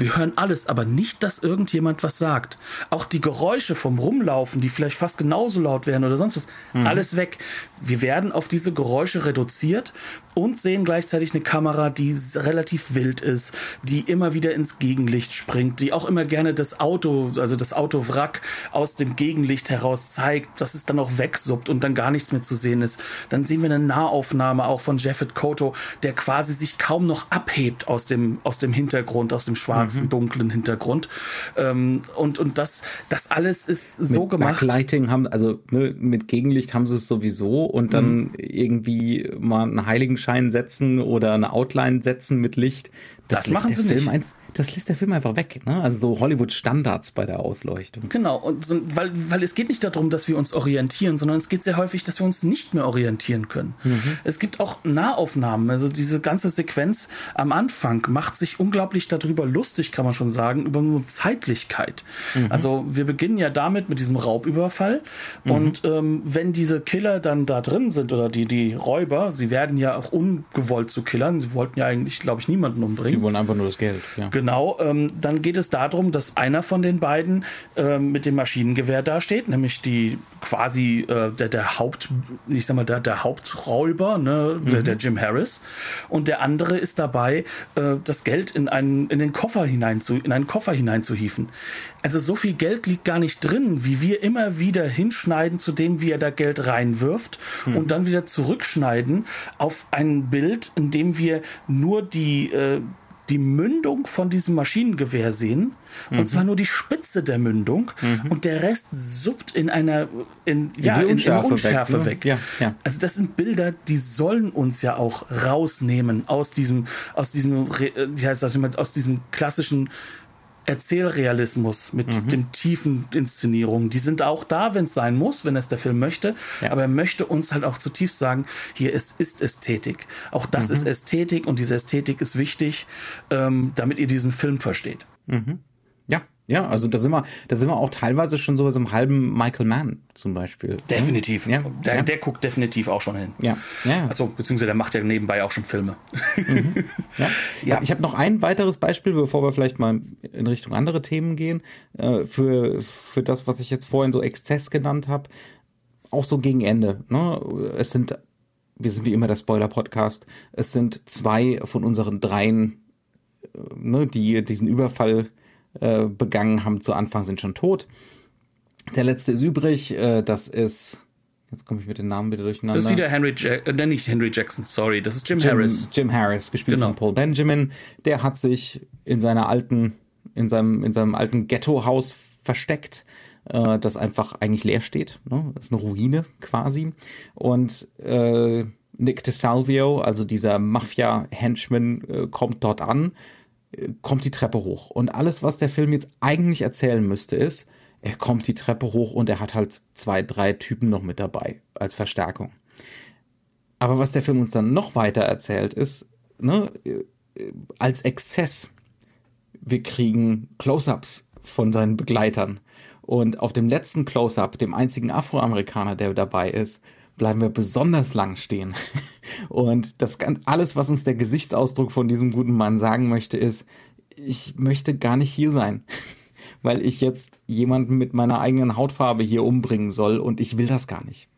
Wir hören alles, aber nicht, dass irgendjemand was sagt. Auch die Geräusche vom Rumlaufen, die vielleicht fast genauso laut wären oder sonst was, mhm. alles weg. Wir werden auf diese Geräusche reduziert und sehen gleichzeitig eine Kamera, die relativ wild ist, die immer wieder ins Gegenlicht springt, die auch immer gerne das Auto, also das Autowrack aus dem Gegenlicht heraus zeigt, dass es dann auch wegsuppt und dann gar nichts mehr zu sehen ist. Dann sehen wir eine Nahaufnahme auch von Jeffet Koto, der quasi sich kaum noch abhebt aus dem, aus dem Hintergrund, aus dem Schwarz schwarzen, mhm. dunklen Hintergrund. Ähm, und, und das, das alles ist so mit gemacht. Backlighting haben, also ne, mit Gegenlicht haben sie es sowieso und dann mhm. irgendwie mal einen Heiligenschein setzen oder eine Outline setzen mit Licht. Das, das machen sie Film nicht das lässt der Film einfach weg. Ne? Also so Hollywood-Standards bei der Ausleuchtung. Genau, und so, weil, weil es geht nicht darum, dass wir uns orientieren, sondern es geht sehr häufig, dass wir uns nicht mehr orientieren können. Mhm. Es gibt auch Nahaufnahmen, also diese ganze Sequenz am Anfang macht sich unglaublich darüber lustig, kann man schon sagen, über nur Zeitlichkeit. Mhm. Also wir beginnen ja damit mit diesem Raubüberfall mhm. und ähm, wenn diese Killer dann da drin sind oder die, die Räuber, sie werden ja auch ungewollt zu Killern, sie wollten ja eigentlich, glaube ich, niemanden umbringen. Sie wollen einfach nur das Geld, ja. Genau, ähm, dann geht es darum, dass einer von den beiden ähm, mit dem Maschinengewehr dasteht, nämlich die quasi äh, der, der Haupt, ich sag mal, der, der Haupträuber, ne, mhm. der, der, Jim Harris. Und der andere ist dabei, äh, das Geld in einen, in den Koffer hinein zu, in einen Koffer hineinzuhieven. Also so viel Geld liegt gar nicht drin, wie wir immer wieder hinschneiden zu dem, wie er da Geld reinwirft mhm. und dann wieder zurückschneiden auf ein Bild, in dem wir nur die, äh, die Mündung von diesem Maschinengewehr sehen. Mhm. Und zwar nur die Spitze der Mündung. Mhm. Und der Rest suppt in einer in, in ja, in, Unschärfe, in Unschärfe weg. weg. Ja, ja. Also das sind Bilder, die sollen uns ja auch rausnehmen aus diesem, aus diesem, ja, aus diesem klassischen Erzählrealismus, mit mhm. dem tiefen Inszenierungen. Die sind auch da, wenn es sein muss, wenn es der Film möchte. Ja. Aber er möchte uns halt auch zutiefst sagen, hier ist, ist Ästhetik. Auch das mhm. ist Ästhetik und diese Ästhetik ist wichtig, ähm, damit ihr diesen Film versteht. Mhm. Ja, also da sind wir, da sind wir auch teilweise schon so im halben Michael Mann zum Beispiel. Definitiv. Ja, der, ja. der guckt definitiv auch schon hin. Ja. ja. Also, beziehungsweise der macht ja nebenbei auch schon Filme. Mhm. Ja. ja. Ich habe noch ein weiteres Beispiel, bevor wir vielleicht mal in Richtung andere Themen gehen, äh, für, für das, was ich jetzt vorhin so Exzess genannt habe. Auch so gegen Ende. Ne? Es sind, wir sind wie immer der Spoiler-Podcast, es sind zwei von unseren dreien, äh, ne, die diesen Überfall äh, begangen haben zu Anfang, sind schon tot. Der letzte ist übrig, äh, das ist, jetzt komme ich mit den Namen wieder durcheinander. Das ist wieder Henry, Jack äh, nicht Henry Jackson, sorry, das ist Jim, Jim Harris. Jim Harris, gespielt genau. von Paul Benjamin. Der hat sich in seiner alten, in seinem, in seinem alten Ghetto-Haus versteckt, äh, das einfach eigentlich leer steht. Ne? Das ist eine Ruine quasi. Und äh, Nick DeSalvio, also dieser Mafia-Henchman, äh, kommt dort an kommt die Treppe hoch. Und alles, was der Film jetzt eigentlich erzählen müsste, ist, er kommt die Treppe hoch und er hat halt zwei, drei Typen noch mit dabei als Verstärkung. Aber was der Film uns dann noch weiter erzählt, ist, ne, als Exzess, wir kriegen Close-ups von seinen Begleitern. Und auf dem letzten Close-up, dem einzigen Afroamerikaner, der dabei ist, bleiben wir besonders lang stehen. Und das alles, was uns der Gesichtsausdruck von diesem guten Mann sagen möchte, ist, ich möchte gar nicht hier sein, weil ich jetzt jemanden mit meiner eigenen Hautfarbe hier umbringen soll und ich will das gar nicht.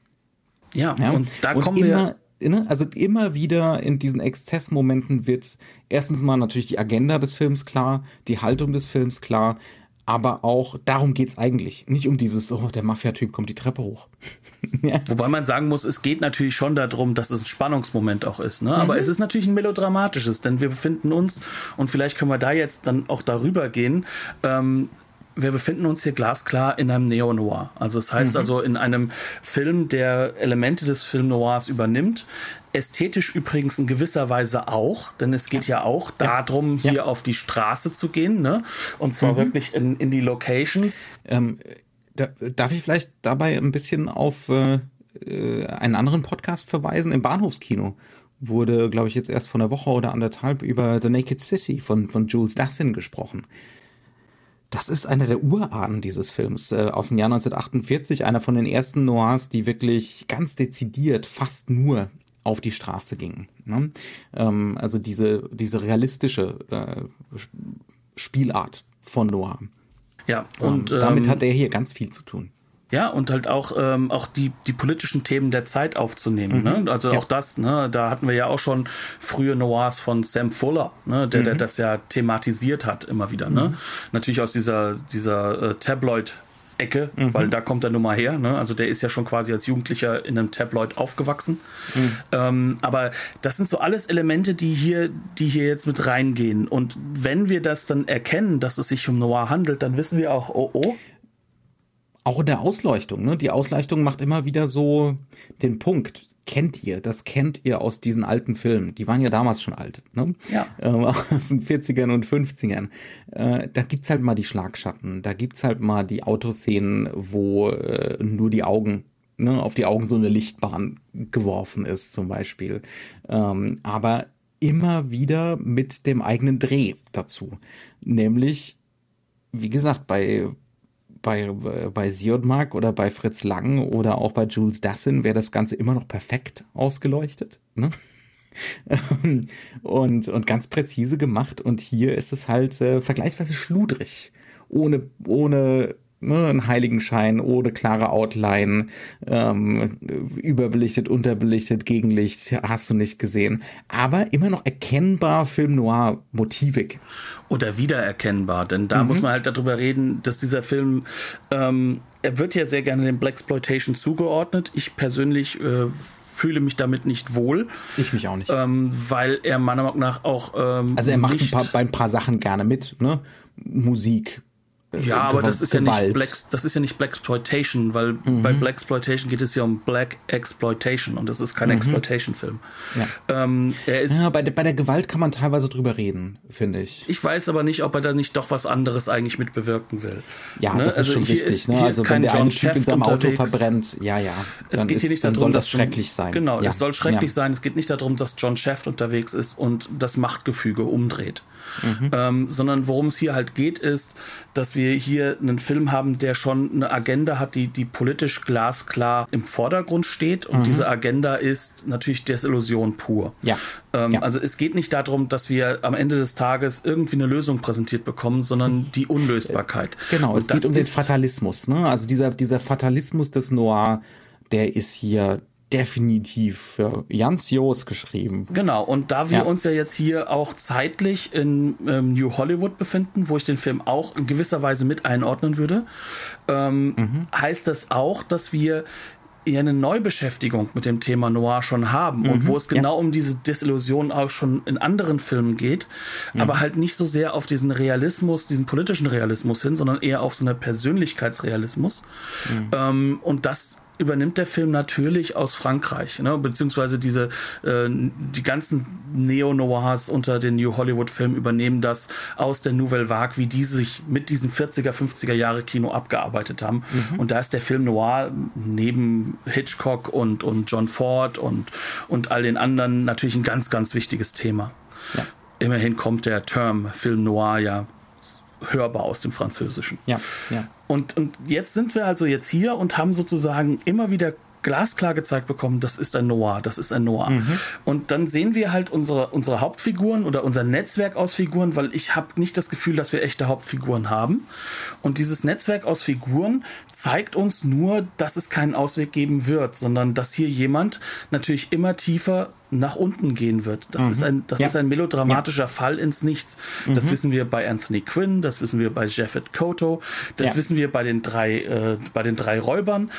Ja, ja? und da und kommen immer, wir. Ne, also immer wieder in diesen Exzessmomenten wird erstens mal natürlich die Agenda des Films klar, die Haltung des Films klar, aber auch darum geht es eigentlich. Nicht um dieses, oh, der Mafia-Typ kommt die Treppe hoch. ja. Wobei man sagen muss, es geht natürlich schon darum, dass es ein Spannungsmoment auch ist. Ne? Mhm. Aber es ist natürlich ein melodramatisches, denn wir befinden uns, und vielleicht können wir da jetzt dann auch darüber gehen, ähm, wir befinden uns hier glasklar in einem Neo-Noir. Also das heißt mhm. also in einem Film, der Elemente des Film-Noirs übernimmt, Ästhetisch übrigens in gewisser Weise auch, denn es geht ja, ja auch darum, ja. hier auf die Straße zu gehen, ne? Und zwar mhm. wirklich in, in die Locations. Ähm, da, darf ich vielleicht dabei ein bisschen auf äh, äh, einen anderen Podcast verweisen? Im Bahnhofskino wurde, glaube ich, jetzt erst vor einer Woche oder anderthalb über The Naked City von, von Jules Dassin gesprochen. Das ist einer der Urahnen dieses Films äh, aus dem Jahr 1948, einer von den ersten Noirs, die wirklich ganz dezidiert fast nur auf die Straße ging. Ne? Ähm, also diese, diese realistische äh, Spielart von Noah. Ja, und ähm, damit hat er hier ganz viel zu tun. Ja, und halt auch, ähm, auch die, die politischen Themen der Zeit aufzunehmen. Ne? Mhm. Ne? Also ja. auch das, ne? da hatten wir ja auch schon frühe Noirs von Sam Fuller, ne? der, mhm. der das ja thematisiert hat immer wieder. Ne? Mhm. Natürlich aus dieser, dieser äh, Tabloid- Ecke, mhm. weil da kommt er nun mal her. Ne? Also der ist ja schon quasi als Jugendlicher in einem Tabloid aufgewachsen. Mhm. Ähm, aber das sind so alles Elemente, die hier, die hier jetzt mit reingehen. Und wenn wir das dann erkennen, dass es sich um Noir handelt, dann wissen wir auch, oh oh. Auch in der Ausleuchtung, ne? Die Ausleuchtung macht immer wieder so den Punkt kennt ihr, das kennt ihr aus diesen alten Filmen. Die waren ja damals schon alt, ne? Ja. Ähm, aus den 40ern und 50ern. Äh, da gibt's halt mal die Schlagschatten, da gibt's halt mal die Autoszenen, wo äh, nur die Augen, ne, auf die Augen so eine Lichtbahn geworfen ist, zum Beispiel. Ähm, aber immer wieder mit dem eigenen Dreh dazu. Nämlich, wie gesagt, bei, bei, bei Siodmark oder bei Fritz Lang oder auch bei Jules Dassin wäre das Ganze immer noch perfekt ausgeleuchtet. Ne? und, und ganz präzise gemacht. Und hier ist es halt äh, vergleichsweise schludrig. Ohne, ohne ne, einen Heiligenschein ohne klare Outline, ähm, überbelichtet, unterbelichtet, Gegenlicht, hast du nicht gesehen. Aber immer noch erkennbar Film Noir motivig. Oder wiedererkennbar, denn da mhm. muss man halt darüber reden, dass dieser Film, ähm, er wird ja sehr gerne dem Blaxploitation zugeordnet. Ich persönlich äh, fühle mich damit nicht wohl. Ich mich auch nicht. Ähm, weil er meiner Meinung nach auch. Ähm, also er macht ein paar, bei ein paar Sachen gerne mit, ne? Musik, ja, aber das ist ja nicht Black, das ist ja nicht Blaxploitation, weil mhm. bei Blaxploitation geht es ja um Black Exploitation und das ist kein mhm. Exploitation-Film. Ja. Ähm, ja, bei, bei der Gewalt kann man teilweise drüber reden, finde ich. Ich weiß aber nicht, ob er da nicht doch was anderes eigentlich mit bewirken will. Ja, ne? das ist also schon richtig. Ist, ne? Also wenn der John einen Typ in seinem unterwegs. Auto verbrennt, ja, ja. Es geht hier nicht darum, soll das schrecklich sein. Genau, ja. es soll schrecklich ja. sein. Es geht nicht darum, dass John Shaft unterwegs ist und das Machtgefüge umdreht. Mhm. Ähm, sondern worum es hier halt geht, ist, dass wir hier einen Film haben, der schon eine Agenda hat, die, die politisch glasklar im Vordergrund steht. Und mhm. diese Agenda ist natürlich Desillusion pur. Ja. Ähm, ja. Also es geht nicht darum, dass wir am Ende des Tages irgendwie eine Lösung präsentiert bekommen, sondern die Unlösbarkeit. Genau, Und es geht um den Fatalismus. Ne? Also dieser, dieser Fatalismus des Noir, der ist hier definitiv für Jans Jos geschrieben. Genau, und da wir ja. uns ja jetzt hier auch zeitlich in ähm, New Hollywood befinden, wo ich den Film auch in gewisser Weise mit einordnen würde, ähm, mhm. heißt das auch, dass wir eher eine Neubeschäftigung mit dem Thema Noir schon haben mhm, und wo es genau ja. um diese Desillusion auch schon in anderen Filmen geht, mhm. aber halt nicht so sehr auf diesen Realismus, diesen politischen Realismus hin, sondern eher auf so eine Persönlichkeitsrealismus. Mhm. Ähm, und das übernimmt der Film natürlich aus Frankreich, ne? beziehungsweise diese äh, die ganzen Neo-Noirs unter den New Hollywood-Filmen übernehmen das aus der Nouvelle Vague, wie die sich mit diesem 40er, 50er Jahre Kino abgearbeitet haben. Mhm. Und da ist der Film Noir neben Hitchcock und, und John Ford und, und all den anderen natürlich ein ganz, ganz wichtiges Thema. Ja. Immerhin kommt der Term Film Noir ja hörbar aus dem Französischen. Ja, ja. Und, und jetzt sind wir also jetzt hier und haben sozusagen immer wieder glasklar gezeigt bekommen, das ist ein Noir, das ist ein Noir. Mhm. Und dann sehen wir halt unsere, unsere Hauptfiguren oder unser Netzwerk aus Figuren, weil ich habe nicht das Gefühl, dass wir echte Hauptfiguren haben. Und dieses Netzwerk aus Figuren zeigt uns nur, dass es keinen Ausweg geben wird, sondern dass hier jemand natürlich immer tiefer nach unten gehen wird. Das, mhm. ist, ein, das ja. ist ein melodramatischer ja. Fall ins Nichts. Das mhm. wissen wir bei Anthony Quinn, das wissen wir bei Jeffet Koto, das ja. wissen wir bei den drei, äh, bei den drei Räubern.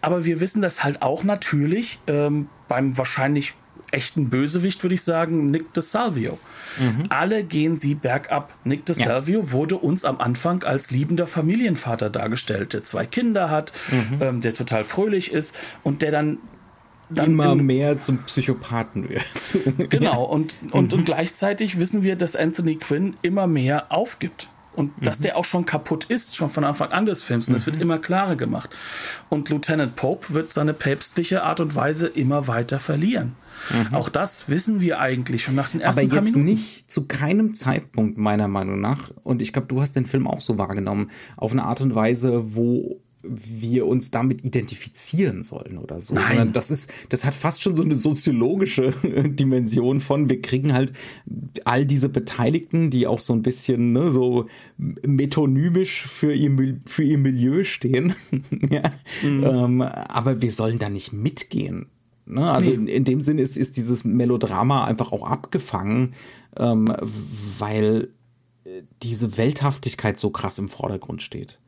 Aber wir wissen das halt auch natürlich ähm, beim wahrscheinlich echten Bösewicht, würde ich sagen, Nick DeSalvio. Mhm. Alle gehen sie bergab. Nick DeSalvio ja. wurde uns am Anfang als liebender Familienvater dargestellt, der zwei Kinder hat, mhm. ähm, der total fröhlich ist und der dann dann immer mehr zum Psychopathen wird. genau, und, und, mhm. und gleichzeitig wissen wir, dass Anthony Quinn immer mehr aufgibt und mhm. dass der auch schon kaputt ist, schon von Anfang an des Films. Und das mhm. wird immer klarer gemacht. Und Lieutenant Pope wird seine päpstliche Art und Weise immer weiter verlieren. Mhm. Auch das wissen wir eigentlich schon nach den ersten Aber jetzt nicht zu keinem Zeitpunkt meiner Meinung nach. Und ich glaube, du hast den Film auch so wahrgenommen. Auf eine Art und Weise, wo wir uns damit identifizieren sollen oder so, Nein. sondern das ist, das hat fast schon so eine soziologische Dimension von, wir kriegen halt all diese Beteiligten, die auch so ein bisschen ne, so metonymisch für ihr, für ihr Milieu stehen, ja, mhm. ähm, aber wir sollen da nicht mitgehen. Ne? Also nee. in, in, dem Sinne ist, ist dieses Melodrama einfach auch abgefangen, ähm, weil diese Welthaftigkeit so krass im Vordergrund steht.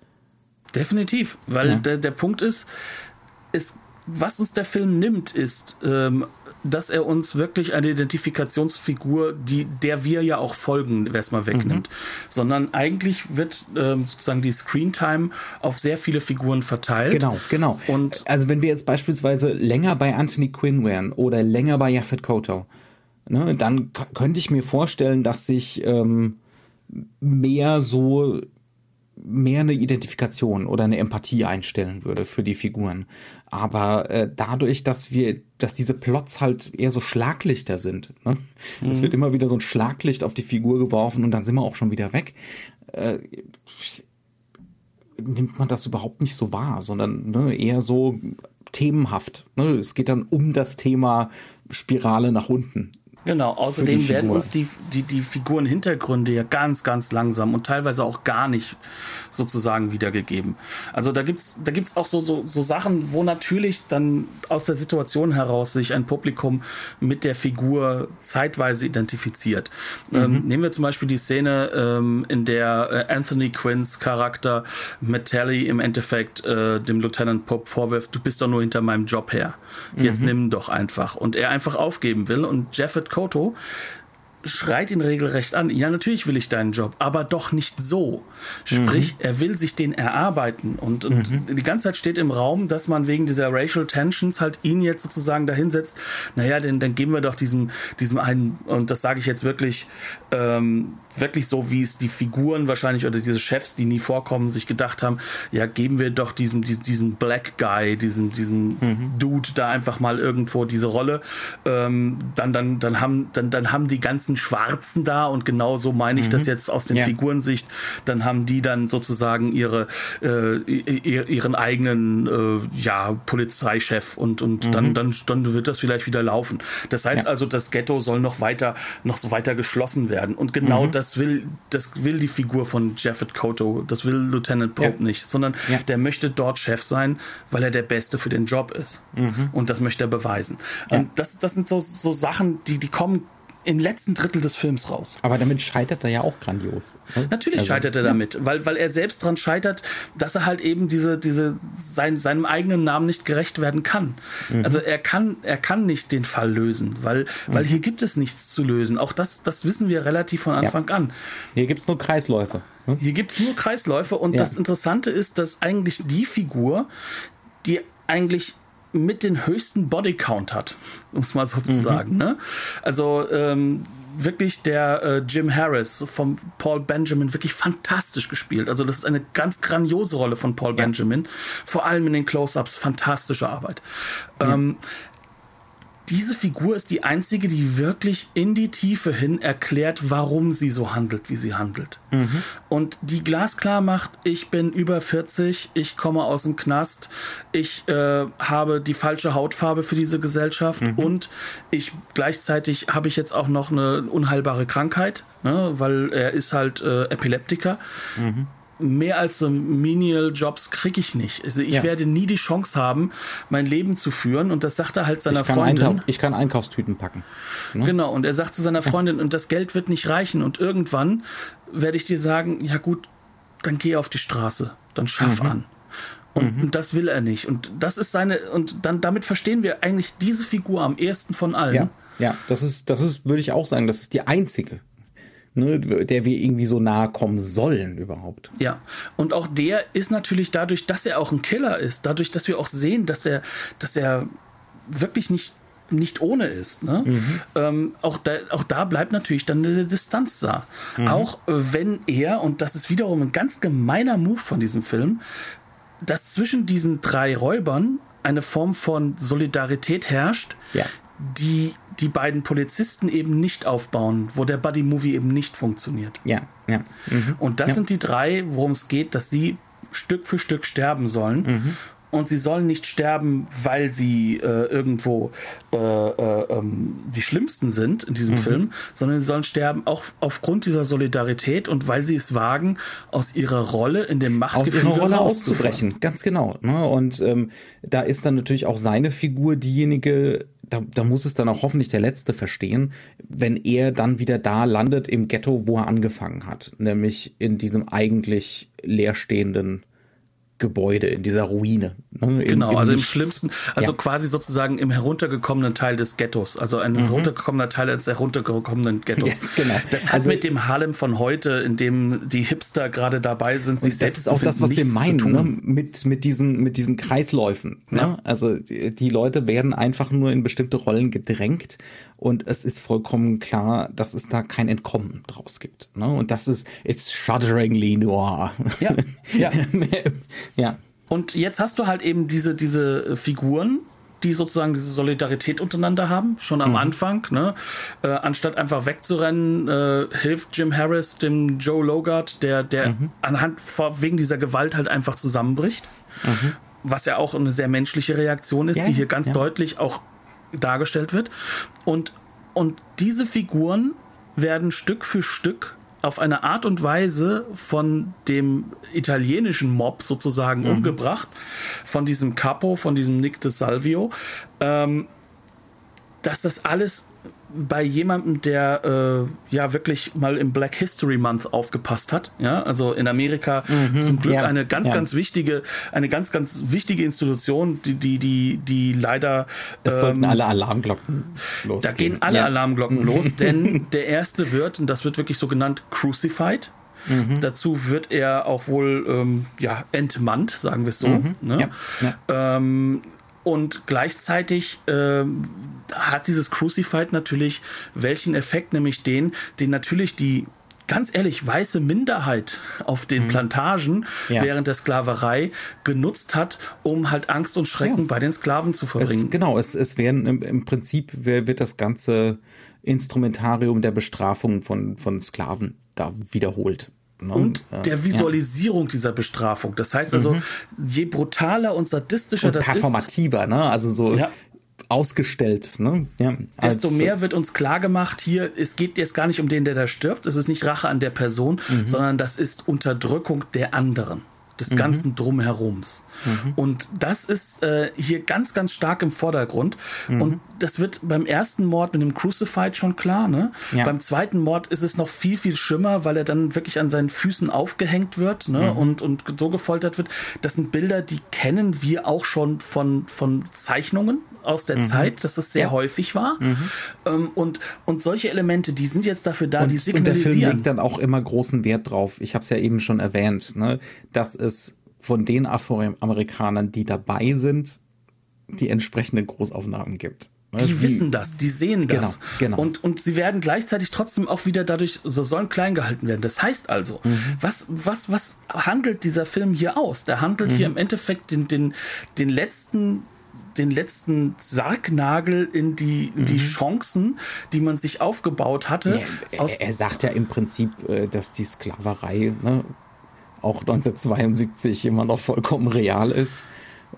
Definitiv, weil ja. der, der Punkt ist, ist, was uns der Film nimmt, ist, ähm, dass er uns wirklich eine Identifikationsfigur, die, der wir ja auch folgen, erstmal wegnimmt. Mhm. Sondern eigentlich wird ähm, sozusagen die Screentime auf sehr viele Figuren verteilt. Genau, genau. Und also wenn wir jetzt beispielsweise länger bei Anthony Quinn wären oder länger bei Yaphet Koto, ne, dann könnte ich mir vorstellen, dass sich ähm, mehr so mehr eine Identifikation oder eine Empathie einstellen würde für die Figuren. Aber äh, dadurch, dass wir, dass diese Plots halt eher so Schlaglichter sind, ne? Mhm. es wird immer wieder so ein Schlaglicht auf die Figur geworfen und dann sind wir auch schon wieder weg. Äh, nimmt man das überhaupt nicht so wahr, sondern ne, eher so themenhaft. Ne? Es geht dann um das Thema Spirale nach unten Genau, außerdem werden uns die, die, die Figurenhintergründe ja ganz, ganz langsam und teilweise auch gar nicht sozusagen wiedergegeben. Also da gibt's da gibt's auch so, so, so Sachen, wo natürlich dann aus der Situation heraus sich ein Publikum mit der Figur zeitweise identifiziert. Mhm. Ähm, nehmen wir zum Beispiel die Szene, ähm, in der äh, Anthony Quinns Charakter Metelli im Endeffekt äh, dem Lieutenant Pope vorwirft, du bist doch nur hinter meinem Job her. Jetzt mhm. nimm doch einfach. Und er einfach aufgeben will und Jeffet Koto schreit ihn regelrecht an. Ja, natürlich will ich deinen Job, aber doch nicht so. Sprich, mhm. er will sich den erarbeiten. Und, und mhm. die ganze Zeit steht im Raum, dass man wegen dieser Racial Tensions halt ihn jetzt sozusagen dahinsetzt. Naja, denn, dann geben wir doch diesem, diesem einen, und das sage ich jetzt wirklich, ähm, wirklich so, wie es die Figuren wahrscheinlich oder diese Chefs, die nie vorkommen, sich gedacht haben, ja, geben wir doch diesem, diesen, diesen Black Guy, diesen, diesen mhm. Dude da einfach mal irgendwo diese Rolle. Ähm, dann, dann, dann haben, dann, dann haben die ganzen Schwarzen da und genau so meine ich mhm. das jetzt aus den ja. Figurensicht, dann haben die dann sozusagen ihre, äh, ihren eigenen, äh, ja, Polizeichef und, und mhm. dann, dann, dann wird das vielleicht wieder laufen. Das heißt ja. also, das Ghetto soll noch weiter, noch so weiter geschlossen werden. Und genau das mhm das will, das will die Figur von Jaffet Koto, das will Lieutenant Pope ja. nicht, sondern ja. der möchte dort Chef sein, weil er der Beste für den Job ist. Mhm. Und das möchte er beweisen. Ja. Und das, das sind so, so Sachen, die, die kommen im letzten Drittel des Films raus. Aber damit scheitert er ja auch grandios. Ne? Natürlich also, scheitert er damit, weil, weil er selbst dran scheitert, dass er halt eben diese, diese, sein, seinem eigenen Namen nicht gerecht werden kann. Mhm. Also er kann, er kann nicht den Fall lösen, weil, weil mhm. hier gibt es nichts zu lösen. Auch das, das wissen wir relativ von Anfang ja. an. Hier gibt es nur Kreisläufe. Hm? Hier gibt es nur Kreisläufe und ja. das Interessante ist, dass eigentlich die Figur, die eigentlich mit den höchsten Bodycount hat, um es mal so zu mhm. sagen. Ne? Also ähm, wirklich der äh, Jim Harris vom Paul Benjamin wirklich fantastisch gespielt. Also das ist eine ganz grandiose Rolle von Paul ja. Benjamin. Vor allem in den Close-ups fantastische Arbeit. Ja. Ähm, diese Figur ist die einzige, die wirklich in die Tiefe hin erklärt, warum sie so handelt, wie sie handelt. Mhm. Und die glasklar macht, ich bin über 40, ich komme aus dem Knast, ich äh, habe die falsche Hautfarbe für diese Gesellschaft mhm. und ich gleichzeitig habe ich jetzt auch noch eine unheilbare Krankheit, ne, weil er ist halt äh, Epileptiker. Mhm mehr als so Menial-Jobs kriege ich nicht. Also ich ja. werde nie die Chance haben, mein Leben zu führen. Und das sagt er halt seiner ich Freundin. Einkauf, ich kann Einkaufstüten packen. Ne? Genau, und er sagt zu seiner Freundin, und das Geld wird nicht reichen. Und irgendwann werde ich dir sagen, ja gut, dann geh auf die Straße, dann schaff mhm. an. Und, mhm. und, das will er nicht. Und das ist seine, und dann damit verstehen wir eigentlich diese Figur am ehesten von allen. Ja, ja, das ist, das ist, würde ich auch sagen, das ist die einzige ne, der wir irgendwie so nahe kommen sollen überhaupt. Ja, und auch der ist natürlich dadurch, dass er auch ein Killer ist, dadurch, dass wir auch sehen, dass er, dass er wirklich nicht nicht ohne ist. Ne? Mhm. Ähm, auch, da, auch da bleibt natürlich dann eine Distanz da. Mhm. Auch wenn er, und das ist wiederum ein ganz gemeiner Move von diesem Film, dass zwischen diesen drei Räubern eine Form von Solidarität herrscht, ja. die die beiden Polizisten eben nicht aufbauen, wo der Buddy Movie eben nicht funktioniert. Ja, ja. Mhm. Und das ja. sind die drei, worum es geht, dass sie Stück für Stück sterben sollen. Mhm. Und sie sollen nicht sterben, weil sie äh, irgendwo äh, äh, ähm, die Schlimmsten sind in diesem mhm. Film, sondern sie sollen sterben auch aufgrund dieser Solidarität und weil sie es wagen, aus ihrer Rolle in dem Machtgefüge aus ihrer Rolle auszubrechen. Ganz genau. Ne? Und ähm, da ist dann natürlich auch seine Figur diejenige, da, da muss es dann auch hoffentlich der Letzte verstehen, wenn er dann wieder da landet im Ghetto, wo er angefangen hat, nämlich in diesem eigentlich leerstehenden Gebäude, in dieser Ruine. Ne? Im, genau, im also im schlimmsten, also ja. quasi sozusagen im heruntergekommenen Teil des Ghettos, also ein mhm. heruntergekommener Teil des heruntergekommenen Ghettos. Ja, genau. Das hat also, mit dem Harlem von heute, in dem die Hipster gerade dabei sind, sich selbst Das ist auch das, was wir meinen, ne? mit, mit, diesen, mit diesen Kreisläufen. Ne? Ja. Also die, die Leute werden einfach nur in bestimmte Rollen gedrängt und es ist vollkommen klar, dass es da kein Entkommen draus gibt. Ne? Und das ist, it's shudderingly noir. Ja, ja. ja. Und jetzt hast du halt eben diese, diese Figuren, die sozusagen diese Solidarität untereinander haben, schon am mhm. Anfang. Ne? Äh, anstatt einfach wegzurennen, äh, hilft Jim Harris dem Joe Logart, der, der mhm. anhand wegen dieser Gewalt halt einfach zusammenbricht. Mhm. Was ja auch eine sehr menschliche Reaktion ist, ja, die hier ganz ja. deutlich auch dargestellt wird. Und, und diese Figuren werden Stück für Stück auf eine Art und Weise von dem italienischen Mob sozusagen mhm. umgebracht, von diesem Capo, von diesem Nick de Salvio, ähm, dass das alles bei jemandem, der äh, ja wirklich mal im Black History Month aufgepasst hat, ja, also in Amerika mhm, zum Glück ja, eine ganz, ja. ganz wichtige, eine ganz, ganz wichtige Institution, die, die, die, die leider. Es ähm, sollten alle Alarmglocken losgehen. Da gehen alle ja. Alarmglocken los, denn der erste wird, und das wird wirklich so genannt, crucified. Mhm. Dazu wird er auch wohl ähm, ja, entmannt, sagen wir es so. Mhm. Ne? Ähm, und gleichzeitig äh, hat dieses Crucified natürlich welchen Effekt, nämlich den, den natürlich die ganz ehrlich, weiße Minderheit auf den mhm. Plantagen ja. während der Sklaverei genutzt hat, um halt Angst und Schrecken ja. bei den Sklaven zu verbringen. Es, genau, es, es werden im, im Prinzip wird das ganze Instrumentarium der Bestrafung von, von Sklaven da wiederholt. Ne? Und der Visualisierung ja. dieser Bestrafung. Das heißt also, mhm. je brutaler und sadistischer und das performativer, ist. Performativer, ne? Also so ja. ausgestellt, ne? Ja, Desto mehr wird uns klar gemacht, hier, es geht jetzt gar nicht um den, der da stirbt. Es ist nicht Rache an der Person, mhm. sondern das ist Unterdrückung der anderen des mhm. ganzen Drumherums. Mhm. Und das ist äh, hier ganz, ganz stark im Vordergrund. Mhm. Und das wird beim ersten Mord mit dem Crucified schon klar. Ne? Ja. Beim zweiten Mord ist es noch viel, viel schlimmer, weil er dann wirklich an seinen Füßen aufgehängt wird ne? Mhm. und, und so gefoltert wird. Das sind Bilder, die kennen wir auch schon von, von Zeichnungen aus der mhm. Zeit, dass das sehr ja. häufig war. Mhm. Ähm, und, und solche Elemente, die sind jetzt dafür da, und, die signalisieren. Und der Film legt dann auch immer großen Wert drauf. Ich habe es ja eben schon erwähnt, ne? dass es von den Afroamerikanern, die dabei sind, die entsprechenden Großaufnahmen gibt. Ne? Die Wie, wissen das, die sehen das. Genau, genau. Und, und sie werden gleichzeitig trotzdem auch wieder dadurch, so sollen klein gehalten werden. Das heißt also, mhm. was, was, was handelt dieser Film hier aus? Der handelt mhm. hier im Endeffekt den, den, den letzten den letzten Sargnagel in die, in die mhm. Chancen, die man sich aufgebaut hatte. Ja, er, er, sagt ja im Prinzip, äh, dass die Sklaverei ne, auch 1972 immer noch vollkommen real ist.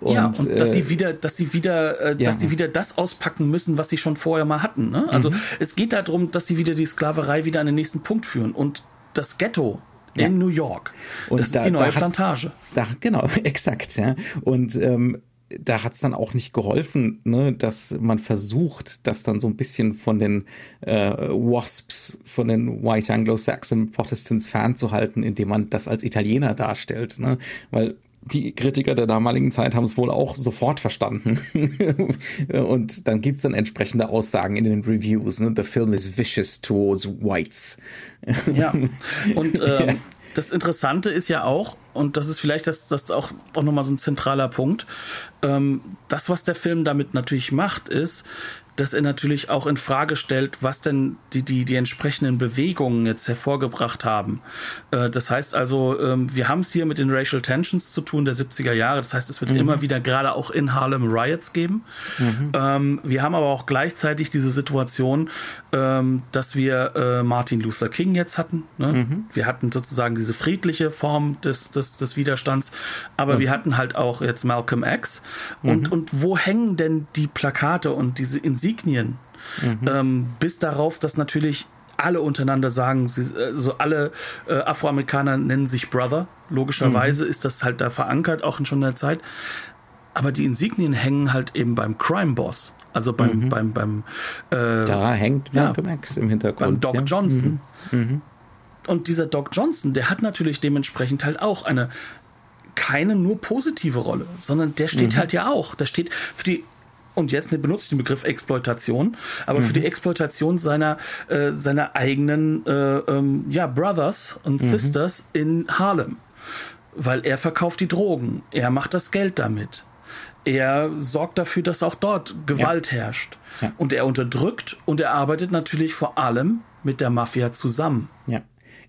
Und, ja, und dass sie äh, wieder, dass sie wieder, äh, ja. dass sie wieder das auspacken müssen, was sie schon vorher mal hatten. Ne? Also mhm. es geht darum, dass sie wieder die Sklaverei wieder an den nächsten Punkt führen. Und das Ghetto ja. in New York, und das da, ist die neue Plantage. Da, genau, exakt. Ja. Und ähm, da hat es dann auch nicht geholfen, ne, dass man versucht, das dann so ein bisschen von den äh, Wasps, von den White Anglo-Saxon Protestants fernzuhalten, indem man das als Italiener darstellt. Ne? Weil die Kritiker der damaligen Zeit haben es wohl auch sofort verstanden. und dann gibt's dann entsprechende Aussagen in den Reviews. Ne? The film is vicious towards whites. ja, und ähm, ja das Interessante ist ja auch, und das ist vielleicht das, das auch, auch nochmal so ein zentraler Punkt, ähm, das, was der Film damit natürlich macht, ist, dass er natürlich auch in Frage stellt, was denn die, die, die entsprechenden Bewegungen jetzt hervorgebracht haben. Äh, das heißt also, ähm, wir haben es hier mit den Racial Tensions zu tun der 70er Jahre. Das heißt, es wird mhm. immer wieder gerade auch in Harlem Riots geben. Mhm. Ähm, wir haben aber auch gleichzeitig diese Situation, ähm, dass wir äh, Martin Luther King jetzt hatten. Ne? Mhm. Wir hatten sozusagen diese friedliche Form des, des, des Widerstands, aber wir hatten halt auch jetzt Malcolm X. Und, mhm. und wo hängen denn die Plakate und diese Insignien Insignien. Mhm. Ähm, bis darauf, dass natürlich alle untereinander sagen, sie, also alle äh, Afroamerikaner nennen sich Brother. Logischerweise mhm. ist das halt da verankert, auch in schon der Zeit. Aber die Insignien hängen halt eben beim Crime Boss. Also beim, mhm. beim, beim äh, Da hängt Malcolm ja, X im Hintergrund. Beim Doc ja. Johnson. Mhm. mhm. Und dieser Doc Johnson, der hat natürlich dementsprechend halt auch eine keine nur positive Rolle, sondern der steht mhm. halt ja auch. Der steht für die und jetzt benutze ich den Begriff Exploitation, aber mhm. für die Exploitation seiner, äh, seiner eigenen äh, ähm, ja, Brothers und mhm. Sisters in Harlem. Weil er verkauft die Drogen, er macht das Geld damit. Er sorgt dafür, dass auch dort Gewalt ja. herrscht. Ja. Und er unterdrückt und er arbeitet natürlich vor allem mit der Mafia zusammen. Ja.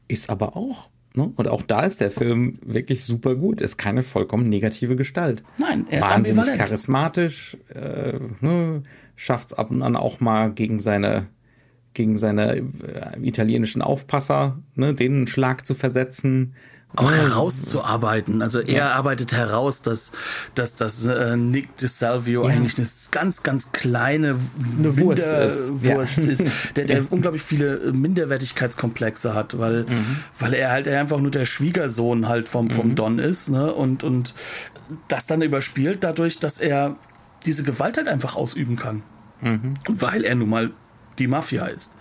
Ist aber auch Ne? Und auch da ist der Film wirklich super gut. Ist keine vollkommen negative Gestalt. Nein, er ist Wahnsinnig ambivalent. charismatisch, äh, ne? schafft es ab und an auch mal gegen seine gegen seine äh, italienischen Aufpasser, ne, denen einen Schlag zu versetzen auch herauszuarbeiten. Also er ja. arbeitet heraus, dass, dass, dass äh, Nick DeSalvio ja. eigentlich eine ganz, ganz kleine eine Wurst ist, Wurst ja. ist der, der unglaublich viele Minderwertigkeitskomplexe hat, weil, mhm. weil er halt einfach nur der Schwiegersohn halt vom, vom mhm. Don ist ne? und, und das dann überspielt dadurch, dass er diese Gewalt halt einfach ausüben kann. Mhm. Weil er nun mal die Mafia ist.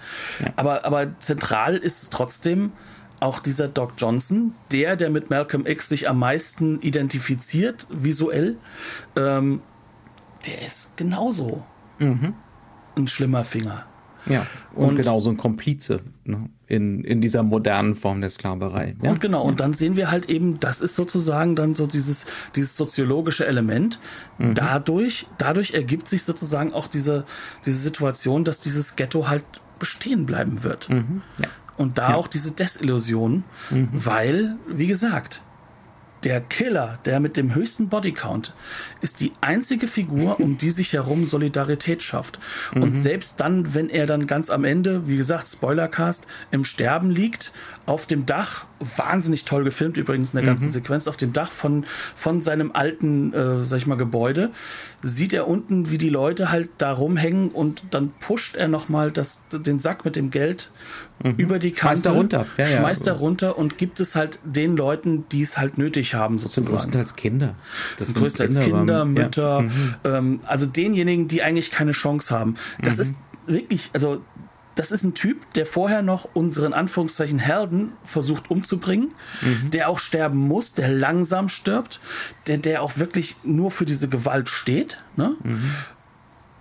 Aber, aber zentral ist es trotzdem, auch dieser Doc Johnson, der, der mit Malcolm X sich am meisten identifiziert, visuell, ähm, der ist genauso mhm. ein schlimmer Finger. Ja, und, und genauso ein Komplize ne, in, in dieser modernen Form der Sklaverei. Ja? Und genau, und dann sehen wir halt eben, das ist sozusagen dann so dieses, dieses soziologische Element. Mhm. Dadurch, dadurch ergibt sich sozusagen auch diese, diese Situation, dass dieses Ghetto halt bestehen bleiben wird. Mhm. Ja. Und da ja. auch diese Desillusion, mhm. weil, wie gesagt, der Killer, der mit dem höchsten Bodycount, ist die einzige Figur, um die sich herum Solidarität schafft. Mhm. Und selbst dann, wenn er dann ganz am Ende, wie gesagt, Spoilercast, im Sterben liegt, auf dem Dach, wahnsinnig toll gefilmt übrigens in der ganzen mhm. Sequenz, auf dem Dach von, von seinem alten, äh, sag ich mal, Gebäude, sieht er unten, wie die Leute halt da rumhängen und dann pusht er nochmal den Sack mit dem Geld mhm. über die Kante. Schmeißt da runter. Ja, schmeißt ja. da runter und gibt es halt den Leuten, die es halt nötig haben, sozusagen. Das sind größtenteils Kinder. Das, sind größtenteils Kinder, Kinder Mütter, ja. mhm. ähm, also denjenigen, die eigentlich keine Chance haben. Das mhm. ist wirklich, also das ist ein Typ, der vorher noch unseren Anführungszeichen Helden versucht umzubringen, mhm. der auch sterben muss, der langsam stirbt, der, der auch wirklich nur für diese Gewalt steht. Ne? Mhm.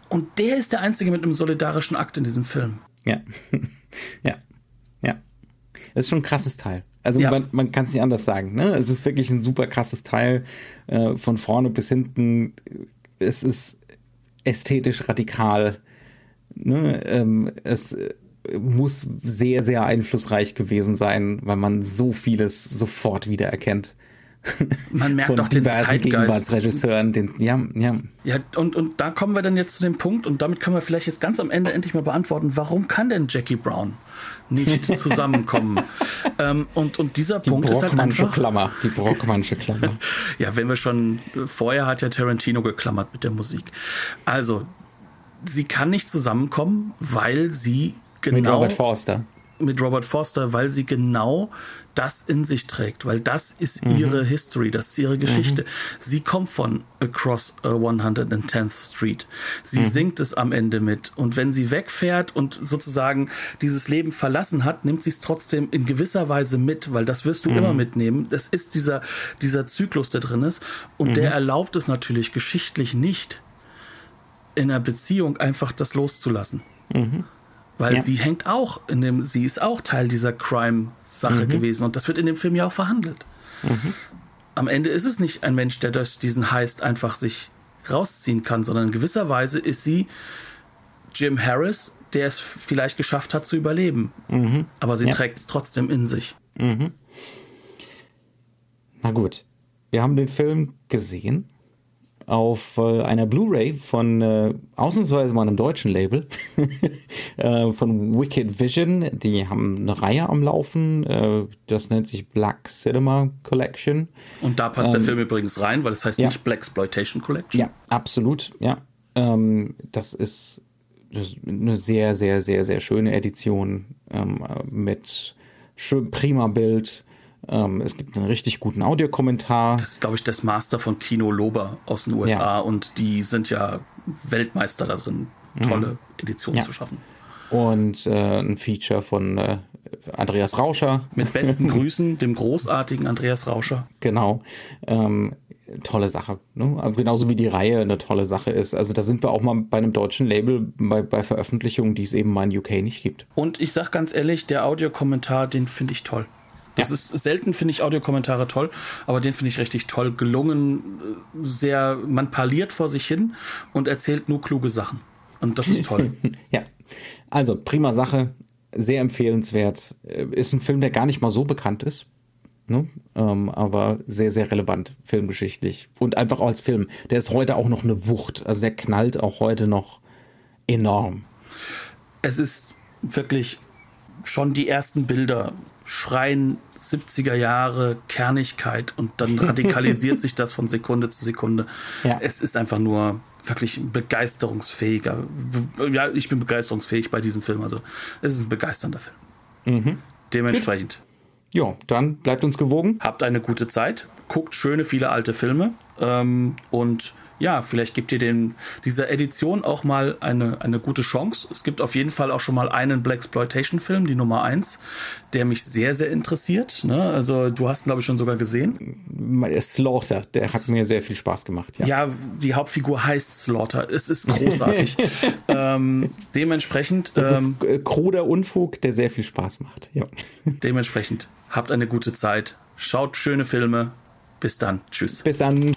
Und der ist der Einzige mit einem solidarischen Akt in diesem Film. Ja. Ja. Ja. Das ist schon ein krasses Teil. Also ja. man, man kann es nicht anders sagen. Ne? Es ist wirklich ein super krasses Teil. Äh, von vorne bis hinten. Es ist ästhetisch radikal. Ne? Ähm, es muss sehr, sehr einflussreich gewesen sein, weil man so vieles sofort wiedererkennt. Man merkt doch den Zeitgeist. Gegenwartsregisseuren, den, ja, ja. Ja, und, und da kommen wir dann jetzt zu dem Punkt, und damit können wir vielleicht jetzt ganz am Ende endlich mal beantworten, warum kann denn Jackie Brown nicht zusammenkommen? ähm, und, und dieser die Punkt ist halt einfach... Klammer, die Brockmannsche Klammer. ja, wenn wir schon... Vorher hat ja Tarantino geklammert mit der Musik. Also, sie kann nicht zusammenkommen, weil sie genau... Mit Robert Forster mit Robert Forster, weil sie genau das in sich trägt, weil das ist mhm. ihre History, das ist ihre Geschichte. Mhm. Sie kommt von Across 110th Street. Sie mhm. singt es am Ende mit. Und wenn sie wegfährt und sozusagen dieses Leben verlassen hat, nimmt sie es trotzdem in gewisser Weise mit, weil das wirst du mhm. immer mitnehmen. Das ist dieser, dieser Zyklus, der drin ist. Und der mhm. erlaubt es natürlich geschichtlich nicht, in einer Beziehung einfach das loszulassen. Mhm. Weil ja. sie hängt auch in dem, sie ist auch Teil dieser Crime-Sache mhm. gewesen und das wird in dem Film ja auch verhandelt. Mhm. Am Ende ist es nicht ein Mensch, der durch diesen Heist einfach sich rausziehen kann, sondern in gewisser Weise ist sie Jim Harris, der es vielleicht geschafft hat zu überleben. Mhm. Aber sie ja. trägt es trotzdem in sich. Mhm. Na gut, wir haben den Film gesehen auf äh, einer Blu-ray von äh, ausnahmsweise mal einem deutschen Label äh, von Wicked Vision. Die haben eine Reihe am Laufen. Äh, das nennt sich Black Cinema Collection. Und da passt ähm, der Film übrigens rein, weil es das heißt ja. nicht Black Exploitation Collection. Ja, absolut. Ja, ähm, das ist, das ist eine sehr, sehr, sehr, sehr schöne Edition ähm, mit schön prima Bild ähm, es gibt einen richtig guten Audiokommentar. Das ist, glaube ich, das Master von Kino Lober aus den USA ja. und die sind ja Weltmeister da drin, tolle mhm. Editionen ja. zu schaffen. und äh, ein Feature von äh, Andreas Rauscher. Mit besten Grüßen, dem großartigen Andreas Rauscher. Genau. Ähm, tolle Sache. Ne? Aber genauso wie die Reihe eine tolle Sache ist. Also da sind wir auch mal bei einem deutschen Label bei, bei Veröffentlichungen, die es eben mal in UK nicht gibt. Und ich sag ganz ehrlich, der Audiokommentar, den finde ich toll. Das ja. ist selten finde ich Audiokommentare toll, aber den finde ich richtig toll gelungen. Sehr, man parliert vor sich hin und erzählt nur kluge Sachen. Und das ist toll. ja. Also prima Sache, sehr empfehlenswert. Ist ein Film, der gar nicht mal so bekannt ist. Ne? Ähm, aber sehr, sehr relevant filmgeschichtlich. Und einfach auch als Film. Der ist heute auch noch eine Wucht. Also der knallt auch heute noch enorm. Es ist wirklich schon die ersten Bilder schreien 70er Jahre Kernigkeit und dann radikalisiert sich das von Sekunde zu Sekunde. Ja. Es ist einfach nur wirklich begeisterungsfähiger. Ja, ich bin begeisterungsfähig bei diesem Film. Also es ist ein begeisternder Film. Mhm. Dementsprechend. Ja, dann bleibt uns gewogen. Habt eine gute Zeit, guckt schöne, viele alte Filme ähm, und ja, vielleicht gibt ihr den, dieser Edition auch mal eine, eine gute Chance. Es gibt auf jeden Fall auch schon mal einen Blaxploitation-Film, die Nummer 1, der mich sehr, sehr interessiert. Ne? Also du hast ihn, glaube ich, schon sogar gesehen. Slaughter, der hat mir sehr viel Spaß gemacht. Ja, ja die Hauptfigur heißt Slaughter. Es ist großartig. ähm, dementsprechend. Das ähm, ist äh, kruder Unfug, der sehr viel Spaß macht. Ja. dementsprechend habt eine gute Zeit. Schaut schöne Filme. Bis dann. Tschüss. Bis dann.